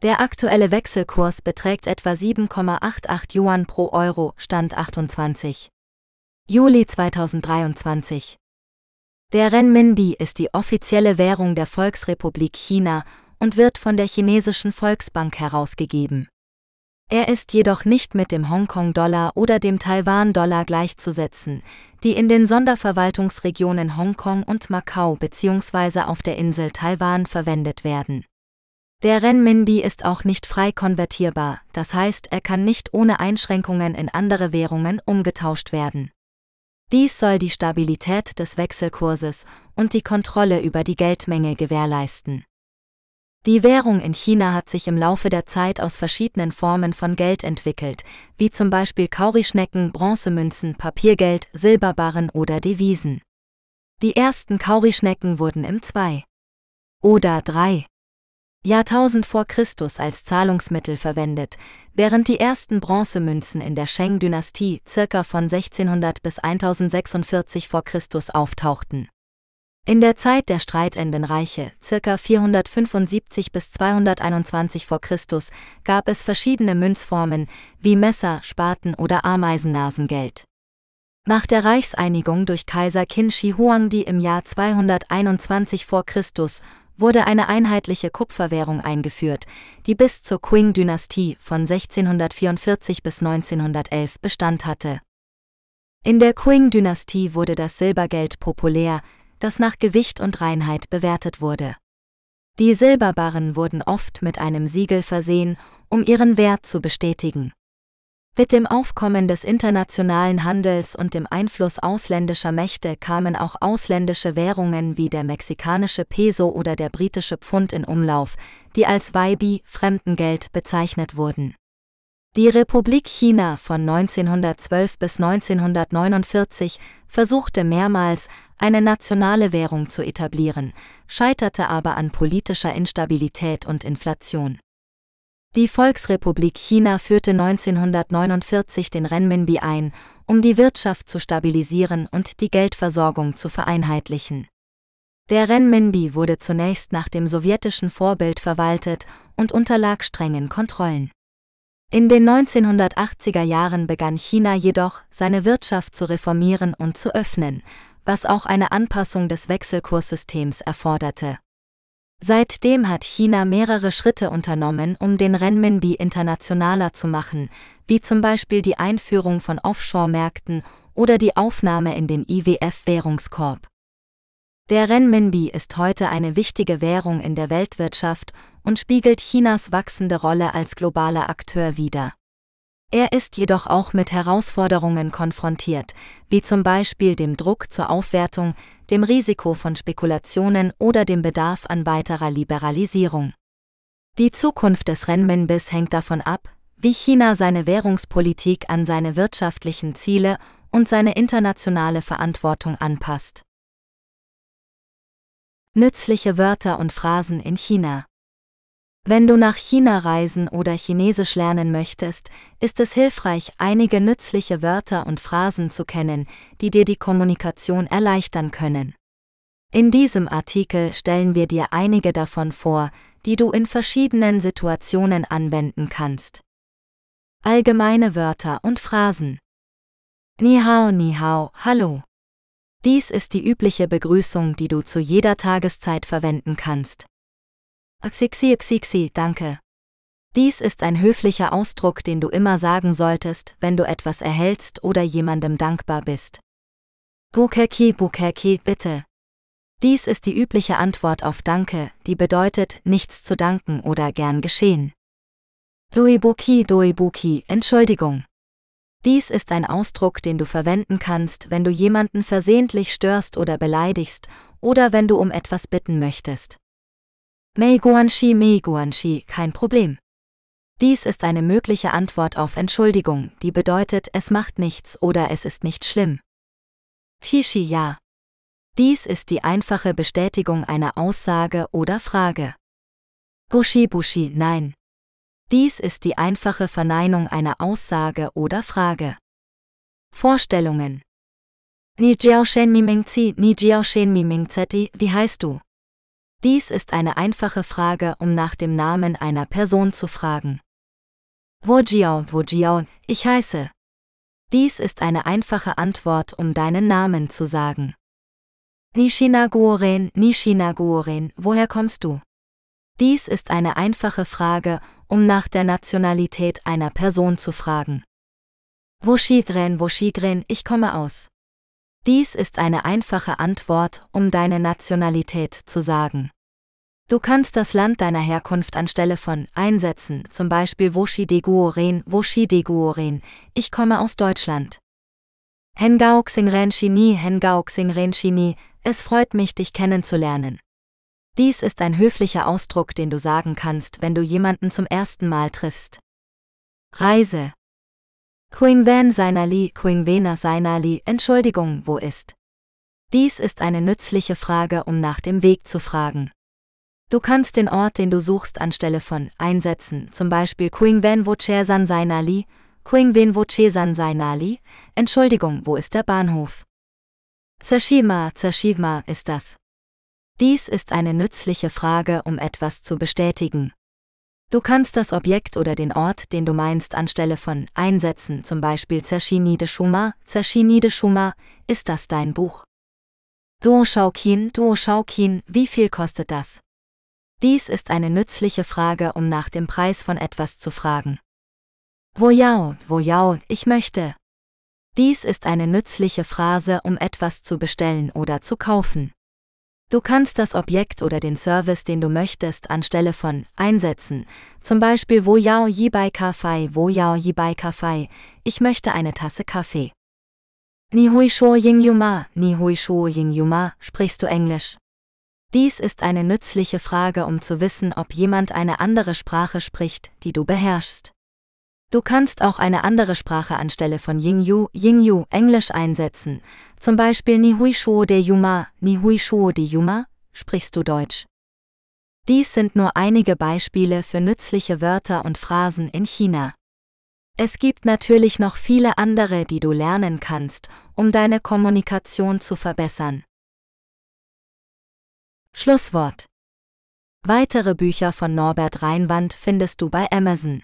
Der aktuelle Wechselkurs beträgt etwa 7,88 Yuan pro Euro, Stand 28. Juli 2023. Der Renminbi ist die offizielle Währung der Volksrepublik China und wird von der chinesischen Volksbank herausgegeben. Er ist jedoch nicht mit dem Hongkong-Dollar oder dem Taiwan-Dollar gleichzusetzen, die in den Sonderverwaltungsregionen Hongkong und Macau bzw. auf der Insel Taiwan verwendet werden. Der Renminbi ist auch nicht frei konvertierbar, das heißt, er kann nicht ohne Einschränkungen in andere Währungen umgetauscht werden. Dies soll die Stabilität des Wechselkurses und die Kontrolle über die Geldmenge gewährleisten. Die Währung in China hat sich im Laufe der Zeit aus verschiedenen Formen von Geld entwickelt, wie zum Beispiel Kaurischnecken, Bronzemünzen, Papiergeld, Silberbarren oder Devisen. Die ersten Kaurischnecken wurden im 2 oder 3 Jahrtausend vor Christus als Zahlungsmittel verwendet, während die ersten Bronzemünzen in der Sheng-Dynastie circa von 1600 bis 1046 vor Christus auftauchten. In der Zeit der streitenden Reiche, circa 475 bis 221 v. Chr., gab es verschiedene Münzformen, wie Messer, Spaten oder Ameisennasengeld. Nach der Reichseinigung durch Kaiser Qin Shi Huangdi im Jahr 221 v. Chr. wurde eine einheitliche Kupferwährung eingeführt, die bis zur Qing-Dynastie von 1644 bis 1911 Bestand hatte. In der Qing-Dynastie wurde das Silbergeld populär, das nach Gewicht und Reinheit bewertet wurde. Die Silberbarren wurden oft mit einem Siegel versehen, um ihren Wert zu bestätigen. Mit dem Aufkommen des internationalen Handels und dem Einfluss ausländischer Mächte kamen auch ausländische Währungen wie der mexikanische Peso oder der britische Pfund in Umlauf, die als Waibi Fremdengeld bezeichnet wurden. Die Republik China von 1912 bis 1949 versuchte mehrmals, eine nationale Währung zu etablieren, scheiterte aber an politischer Instabilität und Inflation. Die Volksrepublik China führte 1949 den Renminbi ein, um die Wirtschaft zu stabilisieren und die Geldversorgung zu vereinheitlichen. Der Renminbi wurde zunächst nach dem sowjetischen Vorbild verwaltet und unterlag strengen Kontrollen. In den 1980er Jahren begann China jedoch, seine Wirtschaft zu reformieren und zu öffnen, was auch eine Anpassung des Wechselkurssystems erforderte. Seitdem hat China mehrere Schritte unternommen, um den Renminbi internationaler zu machen, wie zum Beispiel die Einführung von Offshore-Märkten oder die Aufnahme in den IWF-Währungskorb. Der Renminbi ist heute eine wichtige Währung in der Weltwirtschaft und spiegelt Chinas wachsende Rolle als globaler Akteur wider. Er ist jedoch auch mit Herausforderungen konfrontiert, wie zum Beispiel dem Druck zur Aufwertung, dem Risiko von Spekulationen oder dem Bedarf an weiterer Liberalisierung. Die Zukunft des Renminbis hängt davon ab, wie China seine Währungspolitik an seine wirtschaftlichen Ziele und seine internationale Verantwortung anpasst. Nützliche Wörter und Phrasen in China. Wenn du nach China reisen oder Chinesisch lernen möchtest, ist es hilfreich, einige nützliche Wörter und Phrasen zu kennen, die dir die Kommunikation erleichtern können. In diesem Artikel stellen wir dir einige davon vor, die du in verschiedenen Situationen anwenden kannst. Allgemeine Wörter und Phrasen. Ni hao, ni hao, hallo. Dies ist die übliche Begrüßung, die du zu jeder Tageszeit verwenden kannst. Xixi xixi, danke. Dies ist ein höflicher Ausdruck, den du immer sagen solltest, wenn du etwas erhältst oder jemandem dankbar bist. Bukeki bukeki, bitte. Dies ist die übliche Antwort auf Danke, die bedeutet, nichts zu danken oder gern geschehen. Duibuki duibuki, Entschuldigung. Dies ist ein Ausdruck, den du verwenden kannst, wenn du jemanden versehentlich störst oder beleidigst oder wenn du um etwas bitten möchtest. Mei Guanxi Mei Guanxi, kein Problem. Dies ist eine mögliche Antwort auf Entschuldigung, die bedeutet, es macht nichts oder es ist nicht schlimm. Kishi ja. Dies ist die einfache Bestätigung einer Aussage oder Frage. Bushi Bushi nein. Dies ist die einfache Verneinung einer Aussage oder Frage. Vorstellungen. Ni Jiao Shen Mi Ming Ni Jiao Shen Mi Ming Zeti, wie heißt du? Dies ist eine einfache Frage, um nach dem Namen einer Person zu fragen. Wo Jiao, Wo Jiao, ich heiße. Dies ist eine einfache Antwort, um deinen Namen zu sagen. Nishina Guoren, Nishina Guoren, woher kommst du? Dies ist eine einfache Frage, um nach der Nationalität einer Person zu fragen. Woshigren, Woshigren, ich komme aus. Dies ist eine einfache Antwort, um deine Nationalität zu sagen. Du kannst das Land deiner Herkunft anstelle von einsetzen, zum Beispiel Woshi de Guoren, Woshi de Guoren, ich komme aus Deutschland. Hengauk Singren Shini, Hengauk Singren Shini, es freut mich, dich kennenzulernen. Dies ist ein höflicher Ausdruck, den du sagen kannst, wenn du jemanden zum ersten Mal triffst. Reise. Quingwen Seinali, Quingwena Seinali, Entschuldigung, wo ist? Dies ist eine nützliche Frage, um nach dem Weg zu fragen. Du kannst den Ort, den du suchst, anstelle von einsetzen, zum Beispiel Quingwen wo Chesan Seinali, Quingwen wo Chesan Seinali, Entschuldigung, wo ist der Bahnhof? Zashima, Zashima ist das. Dies ist eine nützliche Frage, um etwas zu bestätigen. Du kannst das Objekt oder den Ort, den du meinst, anstelle von einsetzen, zum Beispiel Zashini de Shuma, Zashini de Shuma, ist das dein Buch? Duo Shaukin, Duo Shaukin, wie viel kostet das? Dies ist eine nützliche Frage, um nach dem Preis von etwas zu fragen. Wo Yao, wo Yao, ich möchte. Dies ist eine nützliche Phrase, um etwas zu bestellen oder zu kaufen. Du kannst das Objekt oder den Service, den du möchtest, anstelle von einsetzen, zum Beispiel Wo Yao Yi Bai Kaffee, Wo Yao Yi Bai Kaffee, ich möchte eine Tasse Kaffee. Ni Hui Shuo Ying Yuma, Ni Hui Shuo Ying Yuma, sprichst du Englisch? Dies ist eine nützliche Frage, um zu wissen, ob jemand eine andere Sprache spricht, die du beherrschst. Du kannst auch eine andere Sprache anstelle von Yingyu, Yingyu, Englisch einsetzen. Zum Beispiel Ni Hui Shuo de Yuma, Ni Hui Shuo de Yuma, sprichst du Deutsch. Dies sind nur einige Beispiele für nützliche Wörter und Phrasen in China. Es gibt natürlich noch viele andere, die du lernen kannst, um deine Kommunikation zu verbessern. Schlusswort. Weitere Bücher von Norbert Reinwand findest du bei Amazon.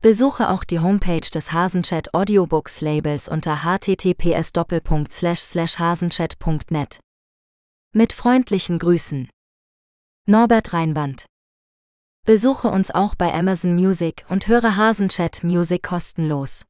Besuche auch die Homepage des Hasenchat Audiobooks Labels unter https://hasenchat.net. Mit freundlichen Grüßen. Norbert Reinwand. Besuche uns auch bei Amazon Music und höre Hasenchat Music kostenlos.